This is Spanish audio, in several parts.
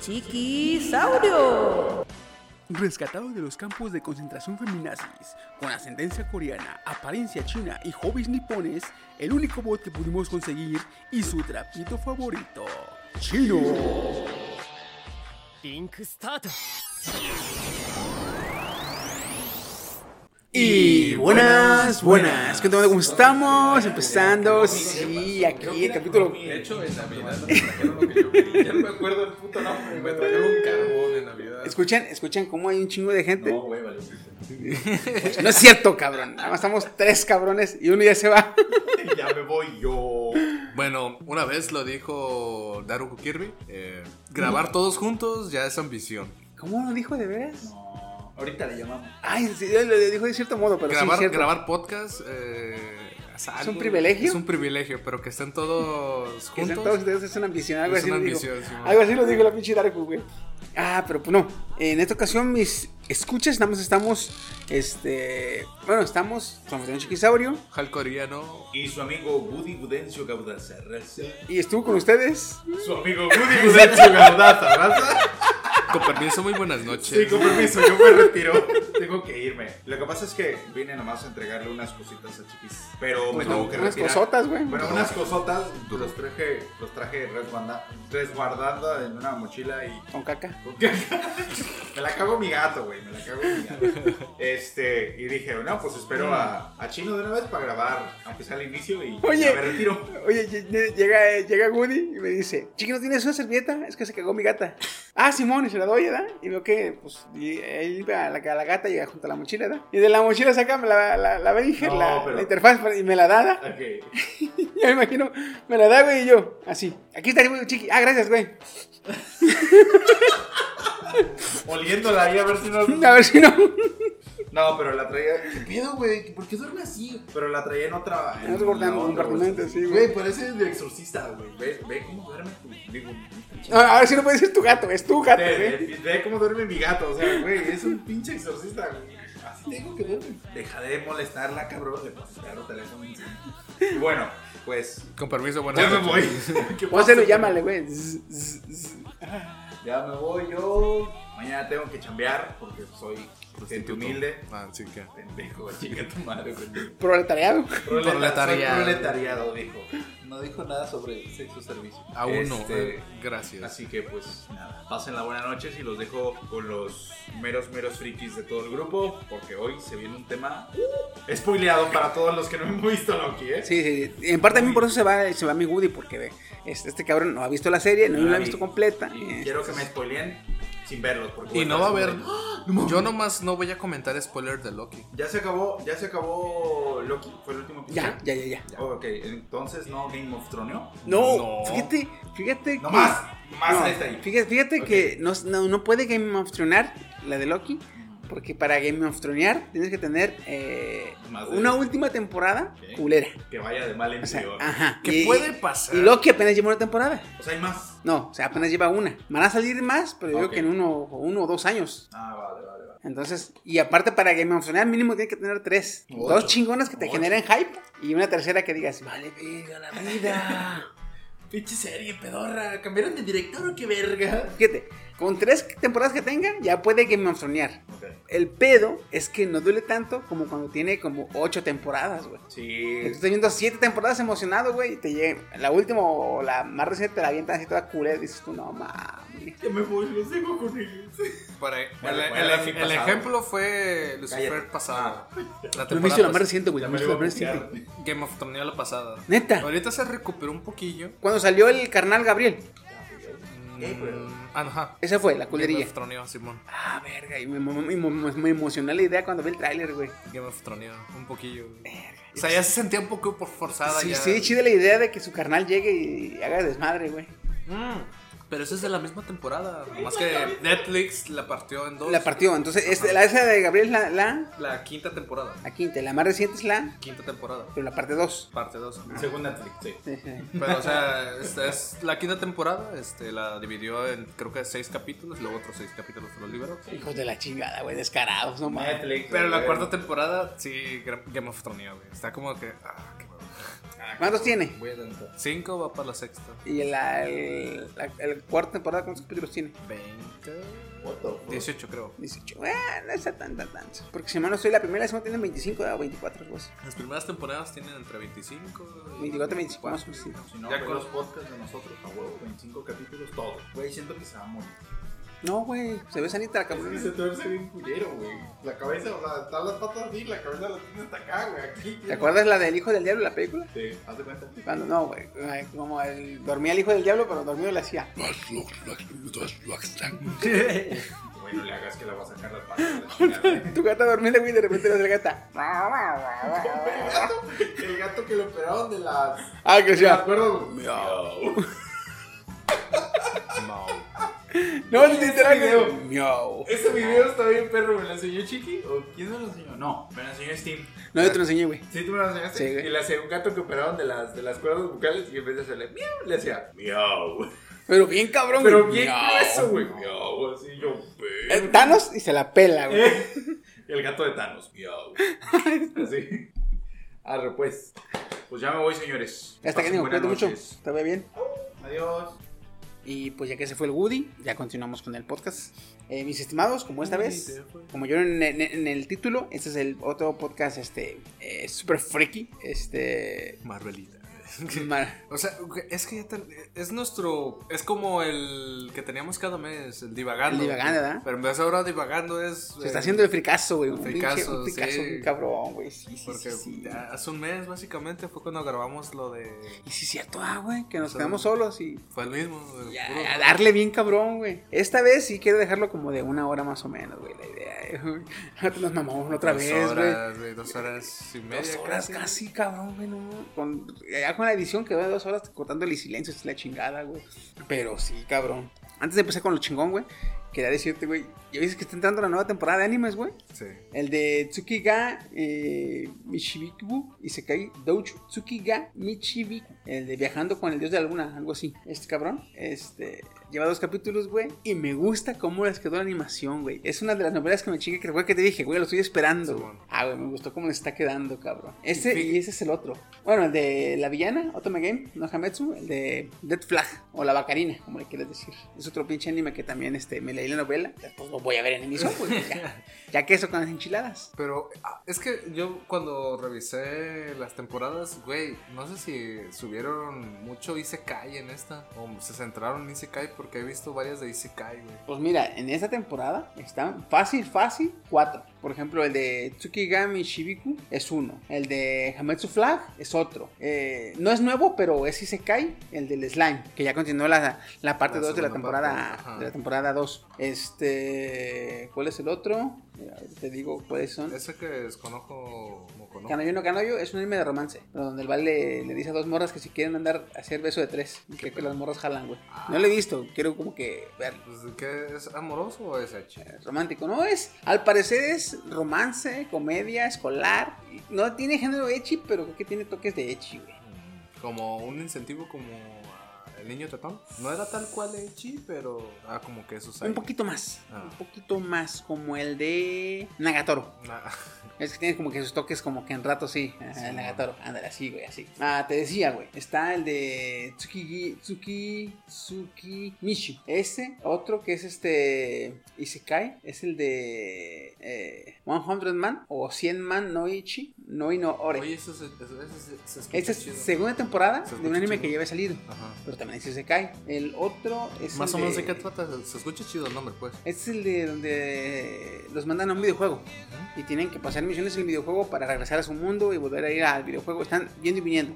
Chiquisaurio. Rescatado de los campos de concentración feminazis, con ascendencia coreana, apariencia china y hobbies nipones, el único bot que pudimos conseguir y su trapito favorito, Chino. Y buenas, buenas, ¿qué tal? ¿Cómo estamos? Empezando, sí, aquí el capítulo. De hecho, en Navidad me trajeron lo que yo quería. Ya no me acuerdo el puto nombre. Me trajeron un carbón en Navidad. Escuchen, escuchen cómo hay un chingo de gente. No, güey, vale. No es cierto, cabrón. Nada más estamos tres cabrones y uno ya se va. Ya me voy yo. Bueno, una vez lo dijo Daruku Kirby. eh, grabar todos juntos ya es ambición. ¿Cómo lo dijo de veras? No, ahorita le llamamos. Ay, sí, lo dijo de cierto modo, pero sí, grabar, cierto. grabar podcast eh, es, algo- un privilegio? Es un privilegio, pero que estén todos Que sean juntos. todos ustedes es una ambición, algo Es así una lo dijo. ambición, sí, algo así lo dijo la pinche Darku, güey. Ah, pero pues no. En esta ocasión, mis escuchas, nada más estamos, este, bueno, estamos con el Chiquisaurio Hal coreano. Y su amigo Woody Gudencio Gaudaza Raza. y estuvo con ustedes. Su amigo Woody Gudencio Gaudaza Raza. Con permiso, muy buenas noches. Sí, con permiso, yo me retiro. Tengo que irme. Lo que pasa es que vine nomás a entregarle unas cositas a Chiquis. Pero me Pues tengo que unas retirar. cosotas, güey. Bueno, unas cosotas. Los traje, los traje resguarda- resguardando en una mochila y Con caca. me la cago mi gato, güey. Me la cago mi gato. Este, y dije, no, pues espero a, a Chino de una vez para grabar, aunque sea al inicio y Oye. ya me retiro. Oye, lle- lle- llega, llega Woody y me dice, Chiqui, ¿no tienes una servilleta? Es que se cagó mi gata. Ah, Simón, se la doy, ¿verdad? Y veo que, pues, y ahí va la, la gata llega junto a la mochila, ¿verdad? Y de la mochila saca la, la, la Behringer, No, la, pero- la interfaz, y me la da, ¿verdad? Ok. Ya me imagino, me la da, güey, y yo, así. Aquí está, güey, Chiqui. Ah, gracias, güey. Oliéndola ahí a ver si no. A ver si no. No, pero la traía. ¿Qué pedo, güey? ¿Por qué duerme así? Pero la traía en otra. En otro compartimento, güey. sí, güey. Güey, parece de exorcista, güey. Ve, ve cómo duerme tu. Digo, A, a ver si no puede ser tu gato, es tu gato, ve, güey. ve- ve cómo duerme mi gato. O sea, güey, es un pinche exorcista, güey. Así tengo que dormir. Deja de molestarla, cabrón. Le paso el teléfono. Y bueno, pues. Con permiso, buenas Ya me voy. ¿Qué Pónselo y pasa? llámale, güey. Ya me voy yo. Mañana tengo que chambear porque soy gente humilde. Ah, sí que. Pendejo, chica tu madre, pendejo. Proletariado. Proletariado. Proletariado, dijo. No dijo nada sobre sexo servicio. Aún no. Este, eh, Gracias. Así que pues nada, pasen la buena noche y los dejo con los meros meros frikis de todo el grupo porque hoy se viene un tema spoileado para todos los que no hemos visto Loki, ¿eh? Sí, sí. Y en parte también por eso se va, se va mi Woody, porque ve, este, este cabrón no ha visto la serie, no, la ha vi. visto completa. Y quiero que me spoileen sin verlos porque Y no va a haber. spoileando. Yo nomás no voy a comentar spoiler de Loki. Ya se acabó, ya se acabó Loki, fue el último episodio. Ya, ya, ya, ya. Oh, ok, entonces no Game of Thrones. No, No. fíjate, fíjate No que... más, más no, ahí. Fíjate, fíjate Ok. que no, no, no puede Game of Thrones la de Loki, porque para Game of Thrones tienes que tener eh, de- una última temporada culera. Que vaya de mal en O sea, peor. ajá. ¿Qué Y- puede pasar? Y Loki apenas lleva una temporada. O sea, hay más. No, o sea, apenas lleva una. Van a salir más, pero yo creo que en uno, uno o dos años. Ah, vale, vale, vale. Entonces, y aparte para Game of Thrones mínimo tiene que tener tres. Ocho. Dos chingonas que te Ocho. generen hype y una tercera que digas, vale, verga la vida. Pinche serie, pedorra. ¿Cambiaron de director o qué verga? Fíjate, con tres temporadas que tenga, ya puede Game of Thrones. Ok. El pedo es que no duele tanto como cuando tiene como ocho temporadas, güey. Sí. Estás viendo siete temporadas emocionado, güey, y te llega la última o la más reciente te la avientan así toda culera y dices tú, no mames. Ya me voy, los dejo con ellos. Para- el, el- el pasado. ejemplo fue Lucifer Cállate. pasado. La hizo la más reciente, güey. Me hizo lo la más reciente. bloquear. Game of Thrones la pasada. Neta. Ahorita se recuperó un poquillo. Cuando salió el carnal Gabriel. Mm, ajá. Esa fue la Game culería. of Thrones, Simón. Ah, verga. Y me, me- me- me- emocionó la idea cuando vi el tráiler, güey. Game of Thrones, un poquillo. O sea, ya se sentía un poco por forzada. Sí, ya. sí, chida la idea de que su carnal llegue y haga desmadre, güey. Mm, pero eso es de la misma temporada. Más que Netflix la partió en dos. La partió. Entonces, este, la esa de Gabriel es la, la, La quinta temporada. la quinta. La más reciente es la, Quinta temporada. pero la parte 2. Parte 2. Según Netflix, sí. Pero, o sea, esta es la quinta temporada. Este, la dividió en creo que seis capítulos. Luego otros seis capítulos los liberó. Hijos de la chingada, güey. Descarados, no mames. Netflix. Pero la cuarta temporada, sí, Game of Thrones, güey. Está como que. Ah, ¿Cuántos tiene? Voy a tentar. Cinco va para la sexta. Y la, el, la, el cuarta temporada, ¿cuántos capítulos tiene? 20. What the fuck? 18, creo. 18. Bueno, no está tan, tan, tan. Porque si mal no soy la primera, la segunda tiene 25 o 24, algo así. Las primeras temporadas tienen entre 25 y 24, 25, más o menos, sí. Si no, Ya con- los podcasts de nosotros, a huevo, 25 capítulos, todo. Güey, siento que se va a morir. No, güey. Se ve sanita la cabrón. se tuerce bien culero, güey. La cabeza, o sea, están las patas así, la cabeza la tiene hasta acá, güey, aquí. ¿Te acuerdas la del hijo del diablo, la película? Sí, haz de cuenta. Cuando no, güey. Como el, dormía el hijo del diablo, pero dormido le hacía. Güey, no le hagas que la va a sacar las patas de la chingada. Tu gata dormida, güey, de repente la gata. El gato, el gato que lo operaron de las. Ah, que ¿Te sea. acuerdas? No, ni literal, video. Miau. Ese video está bien perro, ¿me lo enseñó Chiqui? ¿O quién me lo enseñó? No, me lo enseñó Steam. No, yo te lo enseñé, güey. Sí, tú me lo enseñaste. Sí, güey. y le hacía un gato que operaron de las, de las cuerdas vocales y en vez de hacerle miau, le hacía miau. Pero bien cabrón, Pero güey. bien Miau. grueso, güey. Miau, así yo. Eh, "Verga". Thanos y se la pela, güey. El gato de Thanos. Miau. Así. Arre, pues. Pues ya me voy, señores. Ya está, que buenas cuídate mucho. Te ve bien. Adiós. Y pues ya que se fue el Woody, ya continuamos con el podcast. Eh, mis estimados, como esta vez, como yo en, en- en el título, este es el otro podcast, este, eh, super freaky, este, Marvelita. O sea, es que ya ten- es nuestro. Es como el que teníamos cada mes, el divagando. El divagando, ¿verdad? Pero en vez de ahora divagando es. se está eh, haciendo el fricazo, güey, un fricazo, un fricazo sí. bien cabrón, güey, sí, sí, Porque sí, sí. ya hace un mes, básicamente, fue cuando grabamos lo de. Y sí cierto, ah, güey, que nos quedamos solos y Fue el mismo. puro- a darle bien cabrón, güey. Esta vez sí quiero dejarlo como de una hora más o menos, güey, la idea, güey. Nos mamamos otra dos vez, güey. horas, güey. Dos horas y media. Dos horas casi, cabrón, güey, no. Con, ya con la edición quedó de dos horas cortándole silencio, es la chingada, güey. Pero sí, cabrón. Antes de empezar con lo chingón, güey, quería decirte, güey, ya viste que está entrando la nueva temporada de animes, güey. Sí. El de Tsukiga eh, Michibiku y se cae Douchu Tsukiga Michibiku. El de Viajando con el Dios de la Luna, algo así. Este cabrón, este. Lleva dos capítulos, güey. Y me gusta cómo les quedó la animación, güey. Es una de las novelas que me chingue que que te dije, güey, lo estoy esperando. Sí, güey. bueno. Ah, güey, me gustó cómo le está quedando, cabrón. Ese Y- ese es el otro. Bueno, el de la villana, Otome Game, no Hametsu, el de Dead Flag, o la Bacarina, como le quieres decir. Es otro pinche anime que también este, me leí la novela. Después lo voy a ver en emisión, güey. Ya, ya que eso con las enchiladas. Pero ah, es que yo cuando revisé las temporadas, güey, no sé si subieron mucho Isekai en esta. O se centraron en Isekai porque he visto varias de Isekai, güey. Pues mira, en esta temporada están fácil, fácil, cuatro. Por ejemplo, el de Tsukigami Shibiku es uno. El de Hametsu Flag es otro. Eh, no es nuevo, pero es Isekai, el del Slime, que ya continuó la, la parte La 2 de la temporada parte, de la temporada 2. Este, ¿cuál es el otro? Mira, te digo cuáles son. Ese que desconozco Kanoyo no Kanoyo es un anime de romance, donde el Val le, le dice a dos morras que si quieren andar a hacer beso de tres, creo que las morras jalan, güey. No lo he visto, quiero como que verlo. Pues, ¿Qué es amoroso o es H? romántico, ¿no? Es, al parecer es romance, comedia, escolar. No tiene género echi, pero creo que tiene toques de echi, güey. Como un incentivo como ah, el niño tetón. No era tal cual Echi, pero ah, como que eso Un poquito más, Ah. un poquito más como el de Nagatoro. Nah. Es que tiene como que sus toques como que en rato sí, ajá, Sí, el Nagatoro, ándale así, güey, así. Ah, te decía, güey, está el de Tsukigi, Tsuki, Tsuki Mishu. Ese, otro que es este Isekai, es el de eh, 100 Man o 100 Man no Ichi. No Ore. Oye, eso se, eso, eso se, Esta es chido. segunda temporada Se de un anime chido. que ya había salido. Ajá. Pero también dice se cae. El otro es Más el o menos de, de qué trata. Se escucha chido el nombre, pues. Este es el de donde los mandan a un videojuego. Y tienen que pasar misiones en el videojuego para regresar a su mundo y volver a ir al videojuego. Están yendo y viniendo.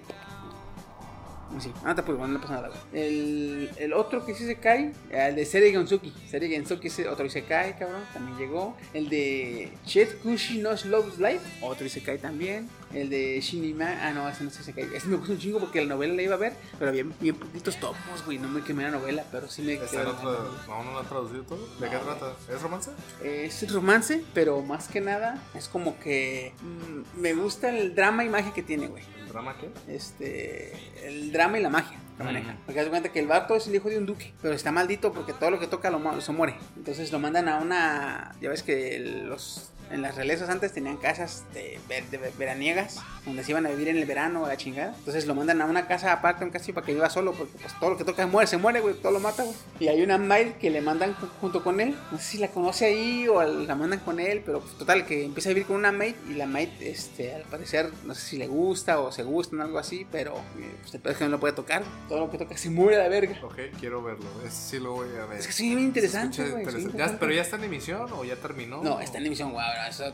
Sí, no te puedo, no le pasa nada. güey. El, el otro que sí se cae, el de Serie Gensuki. Serie Gensuki ese otro se cae, cabrón, también llegó. El de Chet Kushi no Love's Life, otro se cae también. El de Shinima, ah no, ese no se cae. Ese me gusta un chingo porque la novela la iba a ver, pero había bien poquitos tomos, güey. No me quemé la novela, pero sí me ¿Está quedé en otro, no, no lo han traducido todo? ¿De qué trata? ¿Es romance? es romance, pero más que nada es como que mm, me gusta el drama y magia que tiene, güey. ¿El drama qué? Este, el drama y la magia Ujú. Porque haz de cuenta que el vato es el hijo de un duque, pero está maldito porque todo lo que toca lo, se muere. Entonces lo mandan a una, ya ves que los en las realezas antes tenían casas de, ver- de ver- veraniegas donde se iban a vivir en el verano a la chingada. Entonces lo mandan a una casa aparte, un castillo para que viva solo porque pues todo lo que toca muere, se muere, güey, todo lo mata, güey. Y hay una maid que le mandan ju- junto con él. No sé si la conoce ahí o la mandan con él, pero pues, total que empieza a vivir con una maid y la maid este al parecer no sé si le gusta o se gustan algo así, pero eh, pues el es que no lo puede tocar. Todo lo que toca se muere a la verga. Ok, quiero verlo. Sí lo voy a ver. Es que sí, bien interesante, güey. interesante. Ya- ¿Pero ya está en emisión o ya terminó? No, está en emisión, güey.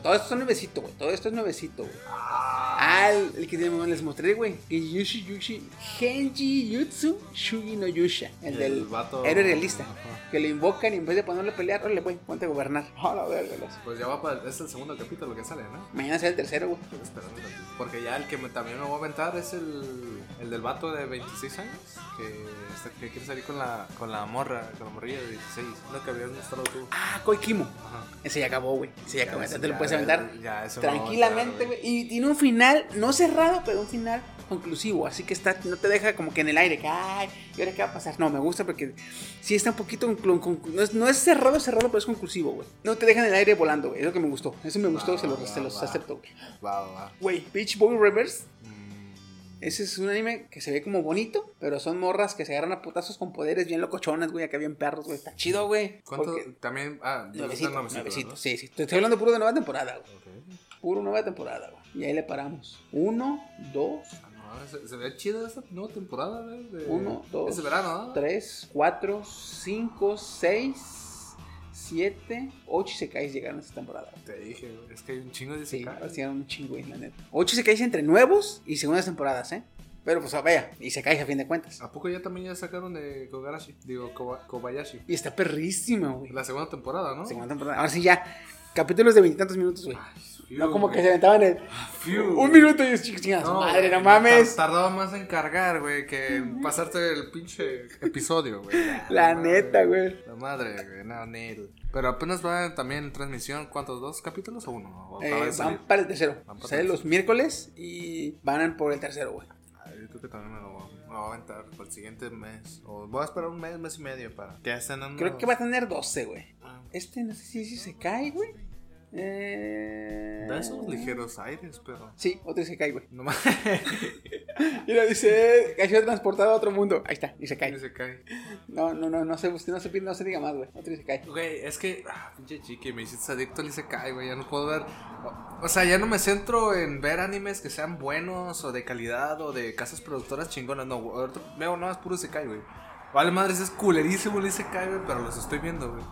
Todo esto es nuevecito, güey. Todo esto es nuevecito, güey. Ah, el, el que les mostré, güey. Que Yushi Yushi. Genji Yutsu Shugi no Yusha. El, El del vato- héroe realista. Ajá. Que lo invocan y en vez de ponerle a pelear, le güey, ponte a gobernar. A la verga, los- Pues ya va para. Es el segundo capítulo que sale, ¿no? Mañana será el tercero, güey. Porque ya el que me- también me voy a aventar es el, el del vato de 26 años. Que, está- que quiere salir con la, con la morra, con la morrilla de 16. Lo que habías mostrado tú. Ah, Koikimo. Ajá. Ese ya acabó, güey. Ese ya acabó. ese Ya te lo puedes aventar ya, tranquilamente, güey. Y tiene un final, no cerrado, pero un final conclusivo. Así que está, no te deja como que en el aire. Que, ay, ¿y ahora qué va a pasar? No, me gusta porque sí está un poquito. conclu- conclu- no, es, no es cerrado, cerrado, pero es conclusivo, güey. No te deja en el aire volando, güey. Es lo que me gustó. Eso me gustó, Va, se, lo, va, se los va. acepto, güey. Va, va, va. Güey, Beach Boy Reverse. Mm, Ese es un anime que se ve como bonito, pero son morras que se agarran a putazos con poderes bien locochonas, güey. Acá bien perros, güey. Está chido, güey. ¿Cuánto? Porque- También. Ah, Nuevecito, nuevecito, nuevecito, ¿verdad? sí, sí. Te estoy hablando puro de nueva temporada, güey. Ok. Puro nueva temporada, güey. Y ahí le paramos. Uno, dos, Ah, no, se, se ve chido esta nueva temporada, güey. de- Uno, dos, Es de verano, ¿no? tres, cuatro, cinco, seis, siete, ocho y se cae llegaron esta temporada. Te dije, güey. Es que hay un chingo de Sí, isekais. hacían un chingo, güey, la neta. Ocho se cae entre nuevos y segundas temporadas, ¿eh? Pero pues vaya, y se cae a fin de cuentas. ¿A poco ya también ya sacaron de Kogarashi? Digo, Koba- Kobayashi. Y está perrísima, güey. La segunda temporada, ¿no? Segunda temporada. Ahora sí ya, capítulos de veintitantos minutos, güey. Fiu, No como que se aventaban el, Fiu. un minuto y es chingadas. madre, no mames. tar- Tardaba más en cargar, güey, que en pasarte el pinche episodio, güey. La neta, güey. La madre, güey, no, Neil. Pero apenas va también en transmisión, ¿cuántos? ¿Dos capítulos o uno? ¿O Eh, van para el tercero. Van para Sale el los miércoles y van por el tercero, güey. Ay, Yo creo que también me lo, voy- me lo voy a aventar para el siguiente mes. O voy a esperar un mes, mes y medio para que estén Creo que va a tener 12, güey. Ah, Este no sé si, si se cae, güey. Eh... Da esos ligeros aires, pero. Sí, otro se cae, güey. No más. Mira, dice que ha sido transportado a otro mundo. Ahí está, y se cae. se cae. No, no, no, no se, no se, pide- no se diga más, güey. Otro y se cae. Güey, es que, ah, pinche chiqui, me hiciste adicto al Isekai, güey. Ya no puedo ver. O, o sea, ya no me centro en ver animes que sean buenos o de calidad o de casas productoras chingonas. No, veo nada más puro Isekai, güey. Vale, madres, es culerísimo el Isekai, güey, pero los estoy viendo, güey.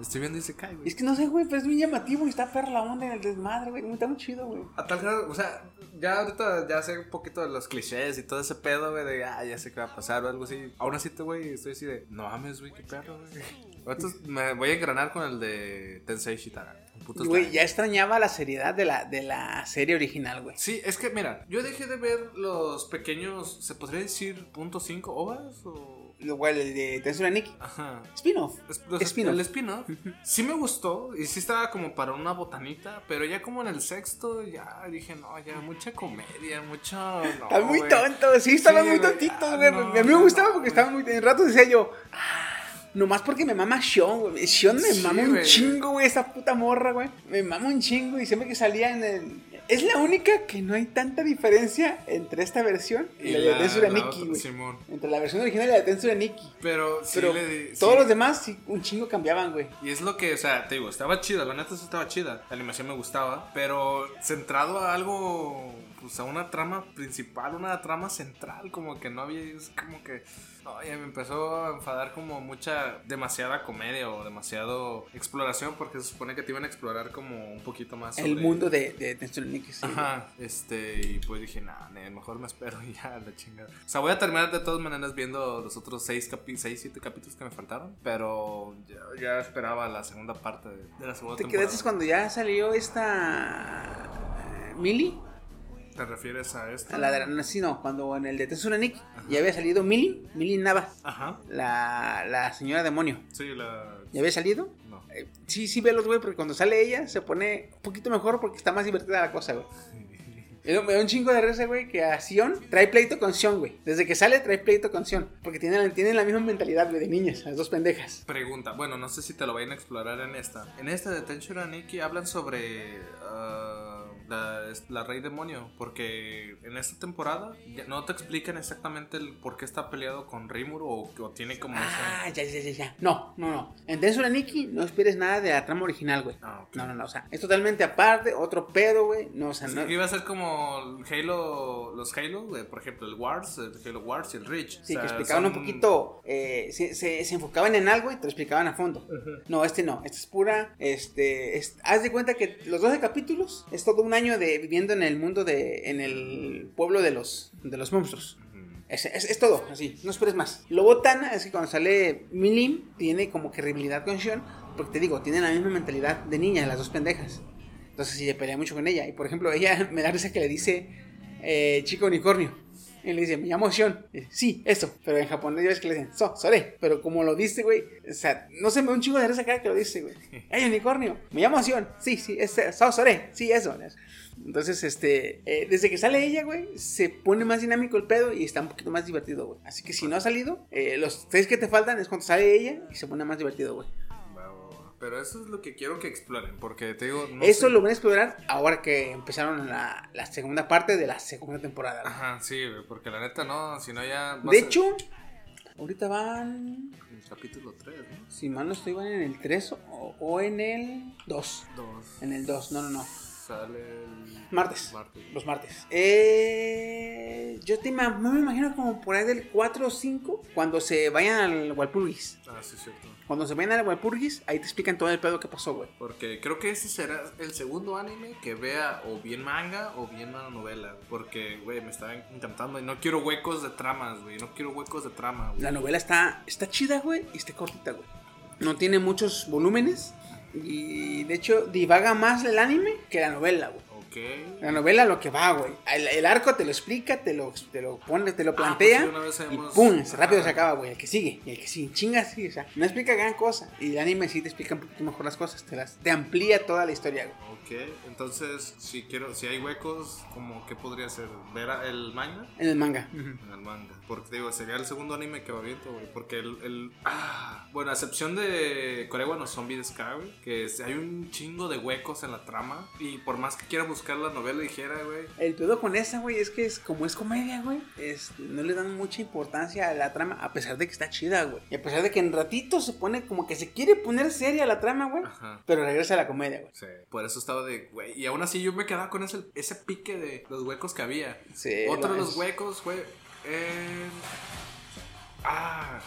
Estoy viendo Isekai, güey. Es que no sé, güey, pero es muy llamativo y está perra la onda en el desmadre, güey. Está muy chido, güey. A tal grado, o sea, ya ahorita ya sé un poquito de los clichés y todo ese pedo, güey, de, ah, ya sé qué va a pasar o algo así. Aún así, te, güey, estoy así de, no mames, güey, qué perro, güey. Ahorita me voy a engranar con el de Tensei Shitara. Y, Güey, ya extrañaba la seriedad de la, de la serie original, güey. Sí, es que mira, yo dejé de ver los pequeños, ¿se podría decir punto cinco ovas o...? Igual el de Tensura Nikki. Ajá. Spin-off. Spin-off. El spin-off. Sí me gustó y sí estaba como para una botanita, pero ya como en el sexto ya dije, no, ya mucha comedia, mucho... No, Está muy tonto, sí, estaban Sí, muy tontitos, Ah, güey. no, a mí me gustaba no, porque estaban muy. En rato decía yo, "Ah, nomás porque me mama Sean, güey. Sean me Sí, mama un chingo, güey, esa puta morra, güey. Me mama un chingo y siempre que salía en el. Es la única que no hay tanta diferencia entre esta versión y, la de Tensura la Nikki, güey. Entre la versión original y la de Tensura Nikki. Pero sí Pero le todos sí. los demás sí, un chingo cambiaban, güey. Y es lo que, o sea, te digo, estaba chida, la neta sí estaba chida. La animación me gustaba, pero centrado a algo, pues a una trama principal, una trama central, como que no había, es como que, oye, me empezó a enfadar como mucha, demasiada comedia o demasiado exploración, porque se supone que te iban a explorar como un poquito más. El sobre- mundo de, de Tensura Nikki, sí. Ajá, este, y pues dije, nah, mejor me espero y ya, la chingada. O sea, voy a terminar de todas maneras viendo los otros seis, capi seis siete capítulos que me faltaron, pero ya, ya esperaba la segunda parte de, de la segunda ¿Te temporada. quedaste cuando ya salió esta. eh, Millie? ¿Te refieres a esto? A la de la- sí, no, cuando en el de Tensura Nikki ya había salido Millie, Millie Nava, Ajá, la, la señora demonio. sí, la... ¿Ya había salido? No. Eh, sí, sí, velos, güey, porque cuando sale ella se pone un poquito mejor porque está más divertida la cosa, güey. Me da un chingo de risa, güey, que a Sion trae pleito con Sion, güey. Desde que sale trae pleito con Sion. Porque tienen, tienen la misma mentalidad, güey, de niñas, las dos pendejas. Pregunta, bueno, no sé si te lo vayan a explorar en esta. En esta de Tensura Nikki hablan sobre ah, la, la Rey Demonio, porque en esta temporada ya no te explican exactamente el por qué está peleado con Rimuru o, o tiene como. Ah, ya, ya, ya, ya. No, no, no. En Tensura Nikki no esperes nada de la trama original, güey. Ah, ok. No, no, no. O sea, es totalmente aparte, otro pedo, güey. No, o sea, Sí, no. iba a ser como Halo, los Halo, de, por ejemplo, el Wars, el Halo Wars y el Reach. Sí, O sea, que explicaban son- un poquito, eh, se, se- se enfocaban en algo y te lo explicaban a fondo. No, este no, este es pura, este, es- haz de cuenta que los 12 capítulos es todo un año de viviendo en el mundo de, en el pueblo de los, de los monstruos. Es, es- es todo, así, no esperes más. Lo botana es que cuando sale Milim tiene como que rivalidad con Shion, porque te digo, tienen la misma mentalidad de niña, las dos pendejas. Entonces sí, pelea mucho con ella. Y por ejemplo, ella me da risa que le dice eh, chico unicornio. Y le dice, me llamo dice, Sí, eso. Pero en japonés ya ves que le dicen, so, sore. Pero como lo dice, güey, o sea, no se me da un chingo de risa cada que lo dice, güey. Hay unicornio. Me llamo Shion. Sí, sí, es so, sore. Sí, eso. Entonces, este, eh, desde que sale ella, güey, se pone más dinámico el pedo y está un poquito más divertido, güey. Así que si no ha salido, eh, los tres que te faltan es cuando sale ella y se pone más divertido, güey. Pero eso es lo que quiero que exploren, porque te digo... no Eso sé- lo van a explorar ahora que empezaron la, la segunda parte de la segunda temporada. güey. Ajá, sí, porque la neta no, si no ya... De hecho, ahorita van, El capítulo 3, ¿no? si mal no estoy, van en el 3 o, o en el 2. Dos. En el 2, no, no, no. Sale el... Martes. Martes. Los martes. Eh, yo te no me imagino como por ahí del 4 o 5 cuando se vayan al Walpurgis. Ah, sí, cierto. Cuando se vayan al Walpurgis, ahí te explican todo el pedo que pasó, güey. Porque creo que ese será el segundo anime que vea o bien manga o bien una novela. Porque, güey, me está encantando. Y no quiero huecos de tramas, güey. No quiero huecos de trama, güey. La novela está, está chida, güey, y está cortita, güey. No tiene muchos volúmenes. Y de hecho, divaga más el anime que la novela, güey. La novela lo que va, güey. El, el arco te lo explica, te lo, te lo pone, te lo pues plantea. sí, vez y pum, rápido se acaba, güey. El que sigue, y el que sigue. Chingas, sí, o sea, no explica gran cosa. Y el anime sí te explica un poquito mejor las cosas. Te, las, te amplía toda la historia, güey. Ok, entonces si quiero, si hay huecos, como qué podría ser, ver el manga En el manga. en el manga, porque digo sería el segundo anime que va viento, güey, porque el, el- ah, bueno a excepción de Korewa no Zombie de Sky, güey, que es- hay un chingo de huecos en la trama y por más que quiera buscar la novela ligera, güey, El pedo con esa, güey, es que es como es comedia, güey. No le dan mucha importancia a la trama, a pesar de que está chida, güey. Y a pesar de que en ratito se pone como que se quiere poner seria la trama, güey. Ajá. Pero regresa a la comedia, güey. Sí, por eso estaba de, güey. Y aún así yo me quedaba con ese, ese pique de los huecos que había. Sí, Otro de los huecos fue. En- Ah.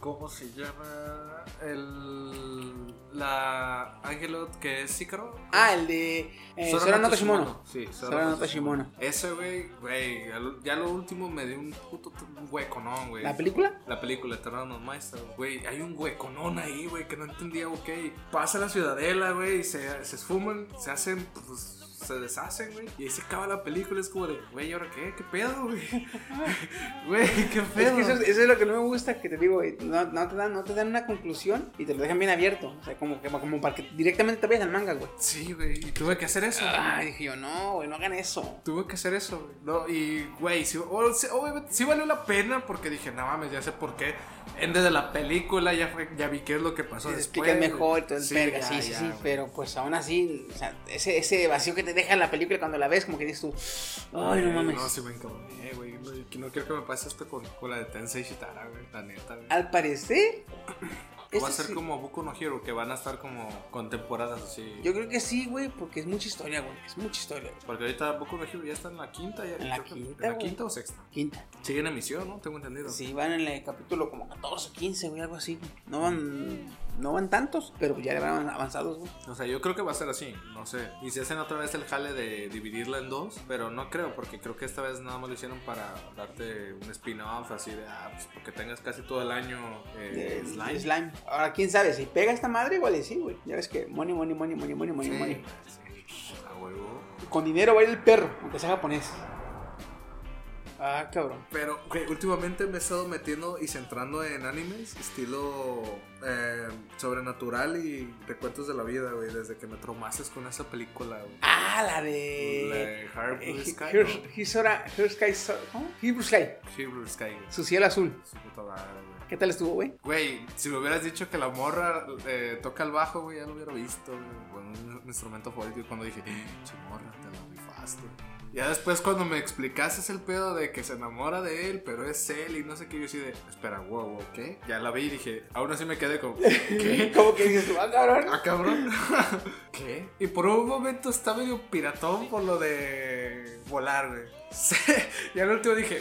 ¿Cómo se llama? El. La. Angelot que es Sícaro. Ah, el de eh, Sora Sora no no Toshimono. Toshimono. Sí, Sora no Toshimono. Ese, güey, güey. Ya lo último me dio un puto t- un hueco, ¿no, güey? ¿La película? La película Eterno Maestro, güey. Hay un hueconón ahí, güey, que no entendía, ok. Pasa la ciudadela, güey, y se, se esfuman, se hacen, pues, se deshacen, güey. Y ahí se acaba la película, es como de, güey, ¿y ahora qué? ¿Qué pedo, güey? Güey, ¿qué Es pedo? que eso, es- eso es lo que no me gusta, que te digo, güey, no, no, te dan, no te dan una conclusión y te lo dejan bien abierto. O sea, como, que- como para que directamente te vayas al manga, güey. Sí, güey, y tuve que hacer eso. Ay, dije yo, no, güey, no hagan eso. Tuve que hacer eso, güey. No, y, güey, sí, o- sí, sí valió la pena porque dije, no mames, ya sé por qué. En desde la película ya, fue, ya vi qué es lo que pasó Te después. explican mejor y todo el Sí, verga, ya, sí, sí, ya, sí. Pero pues aún así, o sea, ese, ese vacío que te deja la película cuando la ves, como que dices tú, ay, no mames. No, sí me encabroné, güey. No, quiero que me pase esto con, con la de Tensei Shitara, güey. La neta, güey. Al parecer, Va a ser sí- como Boku no Hero, que van a estar como con temporadas así. yo creo que sí, güey, porque es mucha historia, güey, es mucha historia. güey. Porque ahorita Boku no Hero ya está en la quinta. Ya, En la que- quinta, ¿En la güey. quinta o sexta? Quinta. Sigue en emisión, ¿no? Tengo entendido. Sí, van en el capítulo como 14, 15, güey, algo así. No van, no van tantos, pero ya van avanzados, güey. O sea, yo creo que va a ser así, no sé. Y si hacen otra vez el jale de dividirla en dos, pero no creo, porque creo que esta vez nada más lo hicieron para darte un spin-off, así de, ah, pues porque tengas casi todo el año eh, de slime. slime. Ahora, quién sabe, si pega esta madre, igual y sí, güey. Ya ves que money, money, money, money, money, money, money. sí, a huevo. Con dinero va a ir el perro, aunque sea japonés. Ah, cabrón. Pero güey, últimamente me he estado metiendo y centrando en animes estilo eh, sobrenatural y recuentos de la vida, güey, desde que me traumaste con esa película, güey. Ah, la La de. de Hard eh, Blue Sky. Her- Sky. Hebrew Sky. Hebrew Sky. Su cielo azul. Su puta madre, güey. ¿Qué tal estuvo, güey? Güey, si me hubieras dicho que la morra eh, toca el bajo, güey, ya lo hubiera visto, güey. Con un, un instrumento favorito. Y cuando dije, chimorra, te la rifaste. Ya después, cuando me explicaste el pedo de que se enamora de él, pero es él y no sé qué, yo así de, espera, wow, wow, ¿qué? Ya la vi y dije, aún así me quedé como, ¿qué? ¿Cómo que dices? Ah, cabrón. Ah, cabrón. ¿Qué? Y por un momento está medio piratón por lo de volar, güey. Sí. Y al último dije,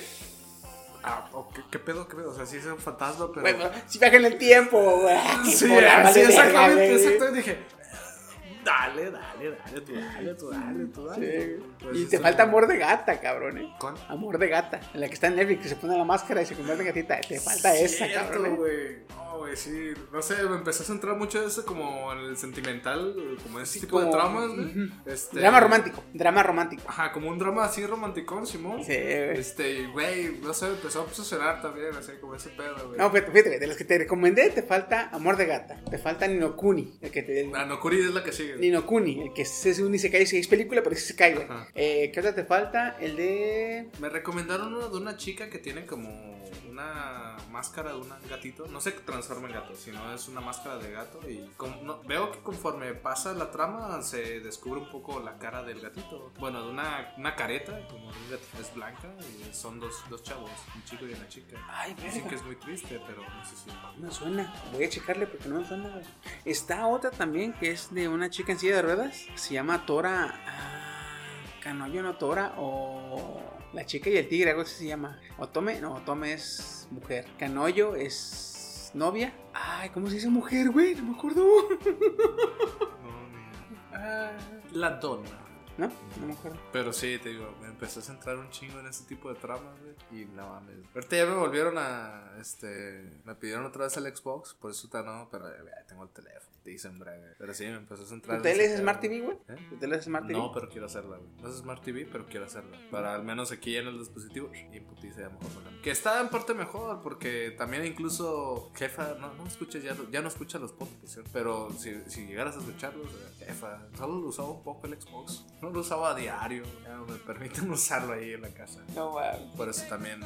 ah, ok, ¿qué pedo, qué pedo? O sea, sí es un fantasma, pero... Bueno, si viaja en el tiempo, güey. Sí, verga, exactamente, exactamente. Dije, dale, dale, dale, tú dale, tú dale, tú dale. Sí. Pues y te falta amor de gata, cabrón, eh. ¿Cuál? Amor de gata. En la que está en Netflix, que se pone la máscara y se convierte en gatita. Te falta esa, Cierto, cabrón. eh. güey. No, güey, sí. No sé, me empecé a centrar mucho en eso como en el sentimental, como ese Sí, tipo de tramas, güey. Este- Drama romántico. Drama romántico. Ajá, como un drama así romanticón, Simón. Sí, güey. Este, güey, no sé, empezó a obsesionar también, así como ese pedo, güey. No, fíjate, fíjate, de los que te recomendé, te falta Amor de Gata. Te falta Ninokuni. El que te. Ah, no, Kuri es la que sigue. Ninokuni, el que es un Isekai, es película, pero es Isekai, güey. Eh, ¿Qué otra te falta? El de. Me recomendaron uno de una chica que tiene como una máscara de un gatito. No se transforma en gato, sino es una máscara de gato. Y no- veo que conforme pasa la trama se descubre un poco la cara del gatito. Bueno, de una, una careta, como de un gatito. Es blanca y son dos, dos chavos, un chico y una chica. Ay, verga. que es muy triste, pero no sé si. No me suena. Voy a checarle porque no me suena. Está otra también que es de una chica en silla de ruedas. Se llama Tora. ah, Canoyo no Tora o. La chica y el tigre, algo así se llama. Otome, no, Otome es mujer. Canoyo es novia. Ay, ¿cómo se dice mujer, güey? No me acuerdo. Ah, La donna. no, no me acuerdo. Pero sí, te digo, me empecé a centrar un chingo en ese tipo de tramas, güey. Y no mames. Ahorita ya me volvieron a. Este. Me pidieron otra vez el Xbox. Por eso está no, pero ya tengo el teléfono. Breve. Pero sí, me empezó a centrar. ¿Tu en tele ese es pedo. Smart TV, güey? ¿Eh? ¿Tu tele es Smart TV? No, pero quiero hacerla, güey. No es Smart TV, pero quiero hacerla. Para al menos aquí en el dispositivo. Y putiza ya mejor. me la- Que está en parte mejor, porque también incluso jefa, no, no escuchas, ya, ya no escuchas los podcasts. Pero si, si llegaras a escucharlos, eh, jefa, solo lo usaba un poco el Xbox. No lo usaba a diario. Ya no me permiten usarlo ahí en la casa. No, güey. Por eso también.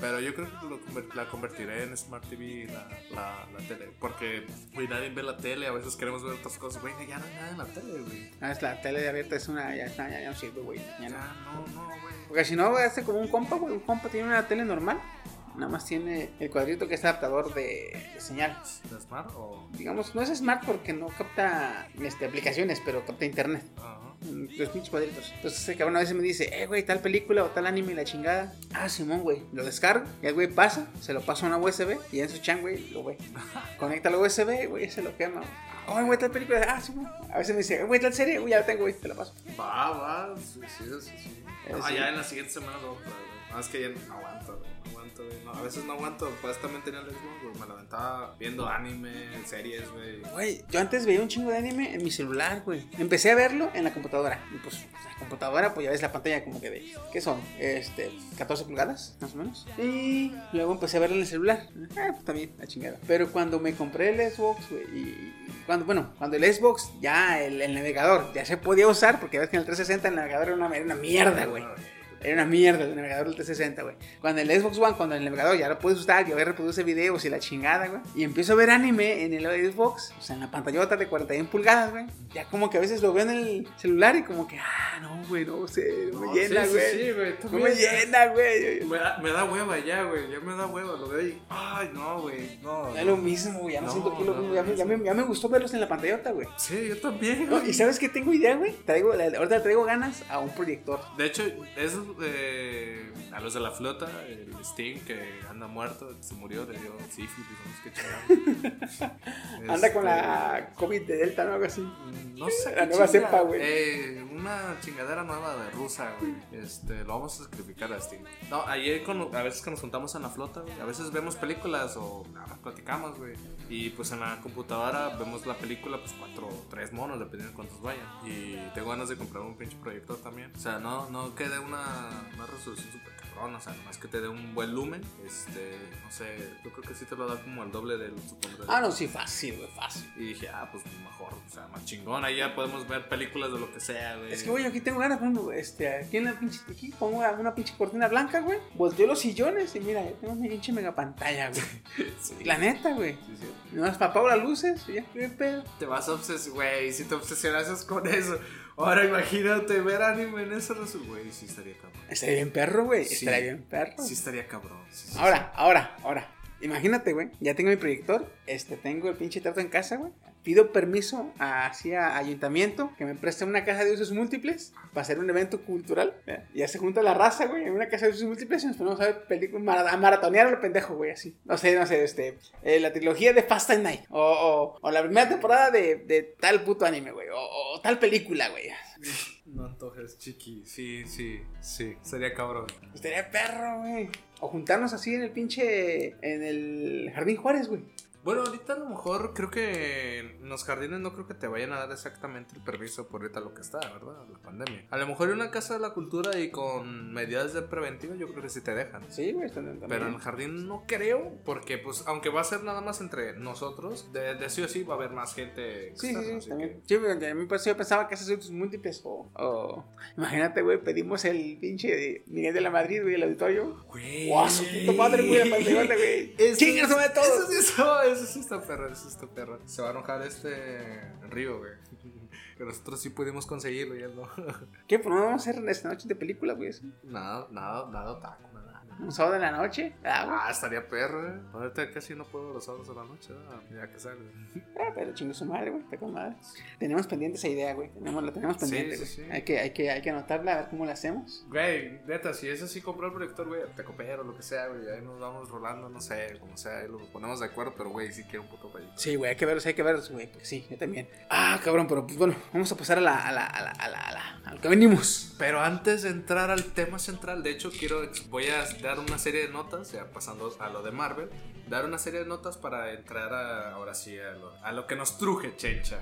Pero yo creo que lo la convertiré en Smart TV la, la, la tele. Porque, güey, nadie ve la tele. A veces queremos ver otras cosas. Güey, ya no hay nada en la tele, güey. Ah, es la tele de abierta, es una. Ya, está, ya, ya no sirve, güey. Ya no. Ya, no, no, güey. Porque si no, güey, hace como un compa, güey. Un compa tiene una tele normal. Nada más tiene el cuadrito que es adaptador de, de señal. ¿De Smart o.? Digamos, no es smart porque no capta este, aplicaciones, pero capta internet. Ajá. Mm, Los pinches cuadritos. Entonces ese cabrón a veces me dice, eh, güey, tal película o tal anime y la chingada. Ah, Simón, güey. Lo descargo. Y el güey pasa, se lo pasa a una USB y en su chan, güey, lo güey. Conecta la USB, güey, se lo quema. Ay, güey, tal película. Ah, Simón. A veces me dice, eh, güey, tal serie. Güey, ya la tengo, güey, te la paso. Va, va. Sí, sí, sí. sí. Ah, ya en la siguiente semana lo es que ya no aguanto, güey. Güey. No, a veces no aguanto. Pues también tenía el Xbox, güey. Me levantaba viendo anime, series, güey. Güey, yo antes veía un chingo de anime en mi celular, güey. Empecé a verlo en la computadora. Y pues, la computadora, pues ya ves la pantalla como que de. ¿Qué son? Este, 14 pulgadas, más o menos. Y luego empecé a verlo en el celular. Ah, pues también, la chingada. Pero cuando me compré el Xbox, güey, y. Cuando, bueno, cuando el Xbox, ya el, el navegador, ya se podía usar, porque ves que en el 360 el navegador era una, era una mierda, güey. Era una mierda el navegador del 360, güey. Cuando el Xbox One, cuando el navegador ya lo puedes usar, yo reproduce videos y la chingada, güey. Y empiezo a ver anime en el Xbox, o sea, en la pantallota de 41 pulgadas, güey. Ya como que a veces lo veo en el celular y como que, ah, no, güey, no sé, no me llena, sí, sí, güey. sí, güey, no me llena, güey. Me da, me da hueva ya, güey. Ya me da hueva. Lo veo y. Ay, no, güey. No. No es lo mismo, güey. Ya no, No, siento que lo no. Ya, me, ya, me, ya me gustó verlos en la pantallota, güey. Sí, yo también, güey. ¿Y sabes qué tengo idea, güey? Traigo, ahorita traigo ganas a un proyector. De hecho, es eh, a los de la flota, el Sting que anda muerto, se murió, le dio sífilis, no sé qué. Anda Este, con la COVID de Delta, ¿no? Algo así. No sé. La nueva cepa, güey. Eh, una chingadera nueva de rusa, güey. Este, lo vamos a sacrificar a Sting. No, ayer con- a veces que nos juntamos en la flota, güey. A veces vemos películas o nada platicamos, güey. Y pues en la computadora vemos la película, pues cuatro o tres monos, dependiendo de cuántos vayan. Y tengo ganas de comprar un pinche proyector también. O sea, no, no que dé una, una resolución súper cabrón, o sea, nomás que te dé un buen lumen. Este, no sé, yo creo que sí te lo da como el doble del Super Ah, no, sí, fácil, güey, fácil. y dije, ah, pues mejor, o sea, más chingón. Ahí ya podemos ver películas de lo que sea, güey. Es que, güey, aquí tengo ganas, ejemplo, este, aquí en la pinche, aquí pongo una, pinche cortina blanca, güey. Volteo los sillones y mira, ya tengo una pinche mega pantalla, güey. Sí, La neta, güey. sí, sí. Nomás apago las luces y ya, qué pedo. Te vas a obsesionar, güey, si te obsesionas con eso. Ahora imagínate ver anime en esa resolución, güey, sí estaría cabrón. Estaría bien perro, güey. Sí. Estaría bien perro. Sí estaría cabrón. sí, sí, Ahora, ahora, ahora. Imagínate, güey. Ya tengo mi proyector. Este, tengo el pinche trato en casa, güey. Pido permiso hacia ayuntamiento que me preste una casa de usos múltiples para hacer un evento cultural. Y ya se junta la raza, güey, en una casa de usos múltiples y nos ponemos a ver películas, a maratonear a lo pendejo, güey, así. No sé, no sé, este, eh, la trilogía de Fast and Night. O, o, o la primera temporada de, de tal puto anime, güey. O, o tal película, güey. No antojes, chiqui. Sí, sí, sí. Sería cabrón. Estaría perro, güey. O juntarnos así en el pinche, en el Jardín Juárez, güey. Bueno, ahorita a lo mejor creo que en los jardines no creo que te vayan a dar exactamente el permiso por ahorita lo que está, ¿verdad? La pandemia. A lo mejor en una casa de la cultura y con medidas de preventiva yo creo que sí te dejan. Sí, güey, también. Pero en el jardín no creo, porque pues aunque va a ser nada más entre nosotros, de, de sí o sí va a haber más gente Sí, externa, sí, también. Sí, porque a mí pues, yo pensaba que son múltiples o, o- Imagínate, güey, pedimos el pinche de Miguel de la Madrid, güey, el auditorio. Güey. ¡Guau, su puta madre, güey, la pantallota, güey! Eso ¡Chingas, es- sobre todo! Eso sí, eso, eso sí está perro, eso está perro. Se va a enojar este Río, güey. Que nosotros sí pudimos conseguirlo y él no. ¿Qué? Pues no vamos a hacer esta noche de película, güey. Nada, nada, nada otaku. Un sábado de la noche. Ah, estaría perro, eh. Ahorita casi no puedo los sábados a la noche, ¿verdad? ya que sale. Ah, pero chingo su madre, güey, está con madre. Tenemos pendiente esa idea, güey. Tenemos, la tenemos pendiente, sí, sí. Hay, que, hay, que, hay que anotarla, a ver cómo la hacemos. Güey, neta, si es así comprar el proyector, güey, te coopero, lo que sea, güey. Ahí nos vamos rolando, no sé, como sea, ahí lo ponemos de acuerdo, pero güey, sí quiero un puto proyector. Sí, güey, hay que verlos, hay que verlos, güey. porque Sí, yo también. Ah, cabrón, pero pues bueno, vamos a pasar a la, a la, a la, a la, a la- a lo que venimos. Pero antes de entrar al tema central, de hecho, quiero voy a dar una serie de notas, ya pasando a lo de Marvel, dar una serie de notas para entrar a, ahora sí a lo, a lo que nos truje, chencha.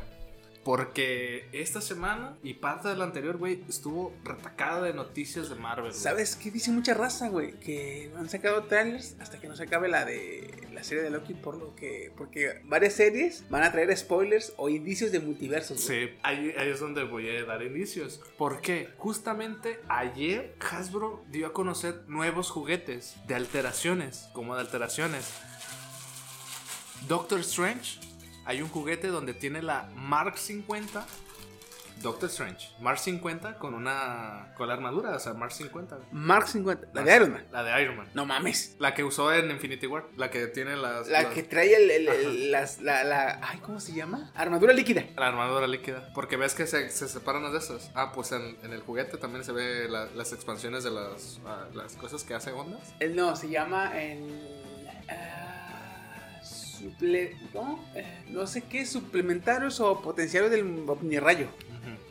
Porque esta semana y parte de la anterior, güey, estuvo retacada de noticias de Marvel. ¿Sabes qué dice mucha raza, güey? Que han sacado trailers hasta que no se acabe la de la serie de Loki, por lo que. Porque varias series van a traer spoilers o indicios de multiversos. Sí, ahí, ahí es donde voy a dar inicios. ¿Por qué? Justamente ayer Hasbro dio a conocer nuevos juguetes de alteraciones, como de alteraciones. Doctor Strange, hay un juguete donde tiene la Mark 50. Doctor Strange, Mark 50 con una con la armadura, o sea, Mark 50. Mark 50, la de Iron Man. La de Iron Man. No mames. La que usó en Infinity War, la que tiene las La las- que trae el, el- el- las, la, la. Ay, ¿cómo se llama? Armadura líquida. La armadura líquida. Porque ves que se, se separan las de esas. Ah, pues en, en el juguete también se ve la- las expansiones de las, ah, las cosas que hace ondas. El no, se llama ah, suple, ¿cómo? Eh, no sé qué, suplementarios o potenciarios del omnirrayo.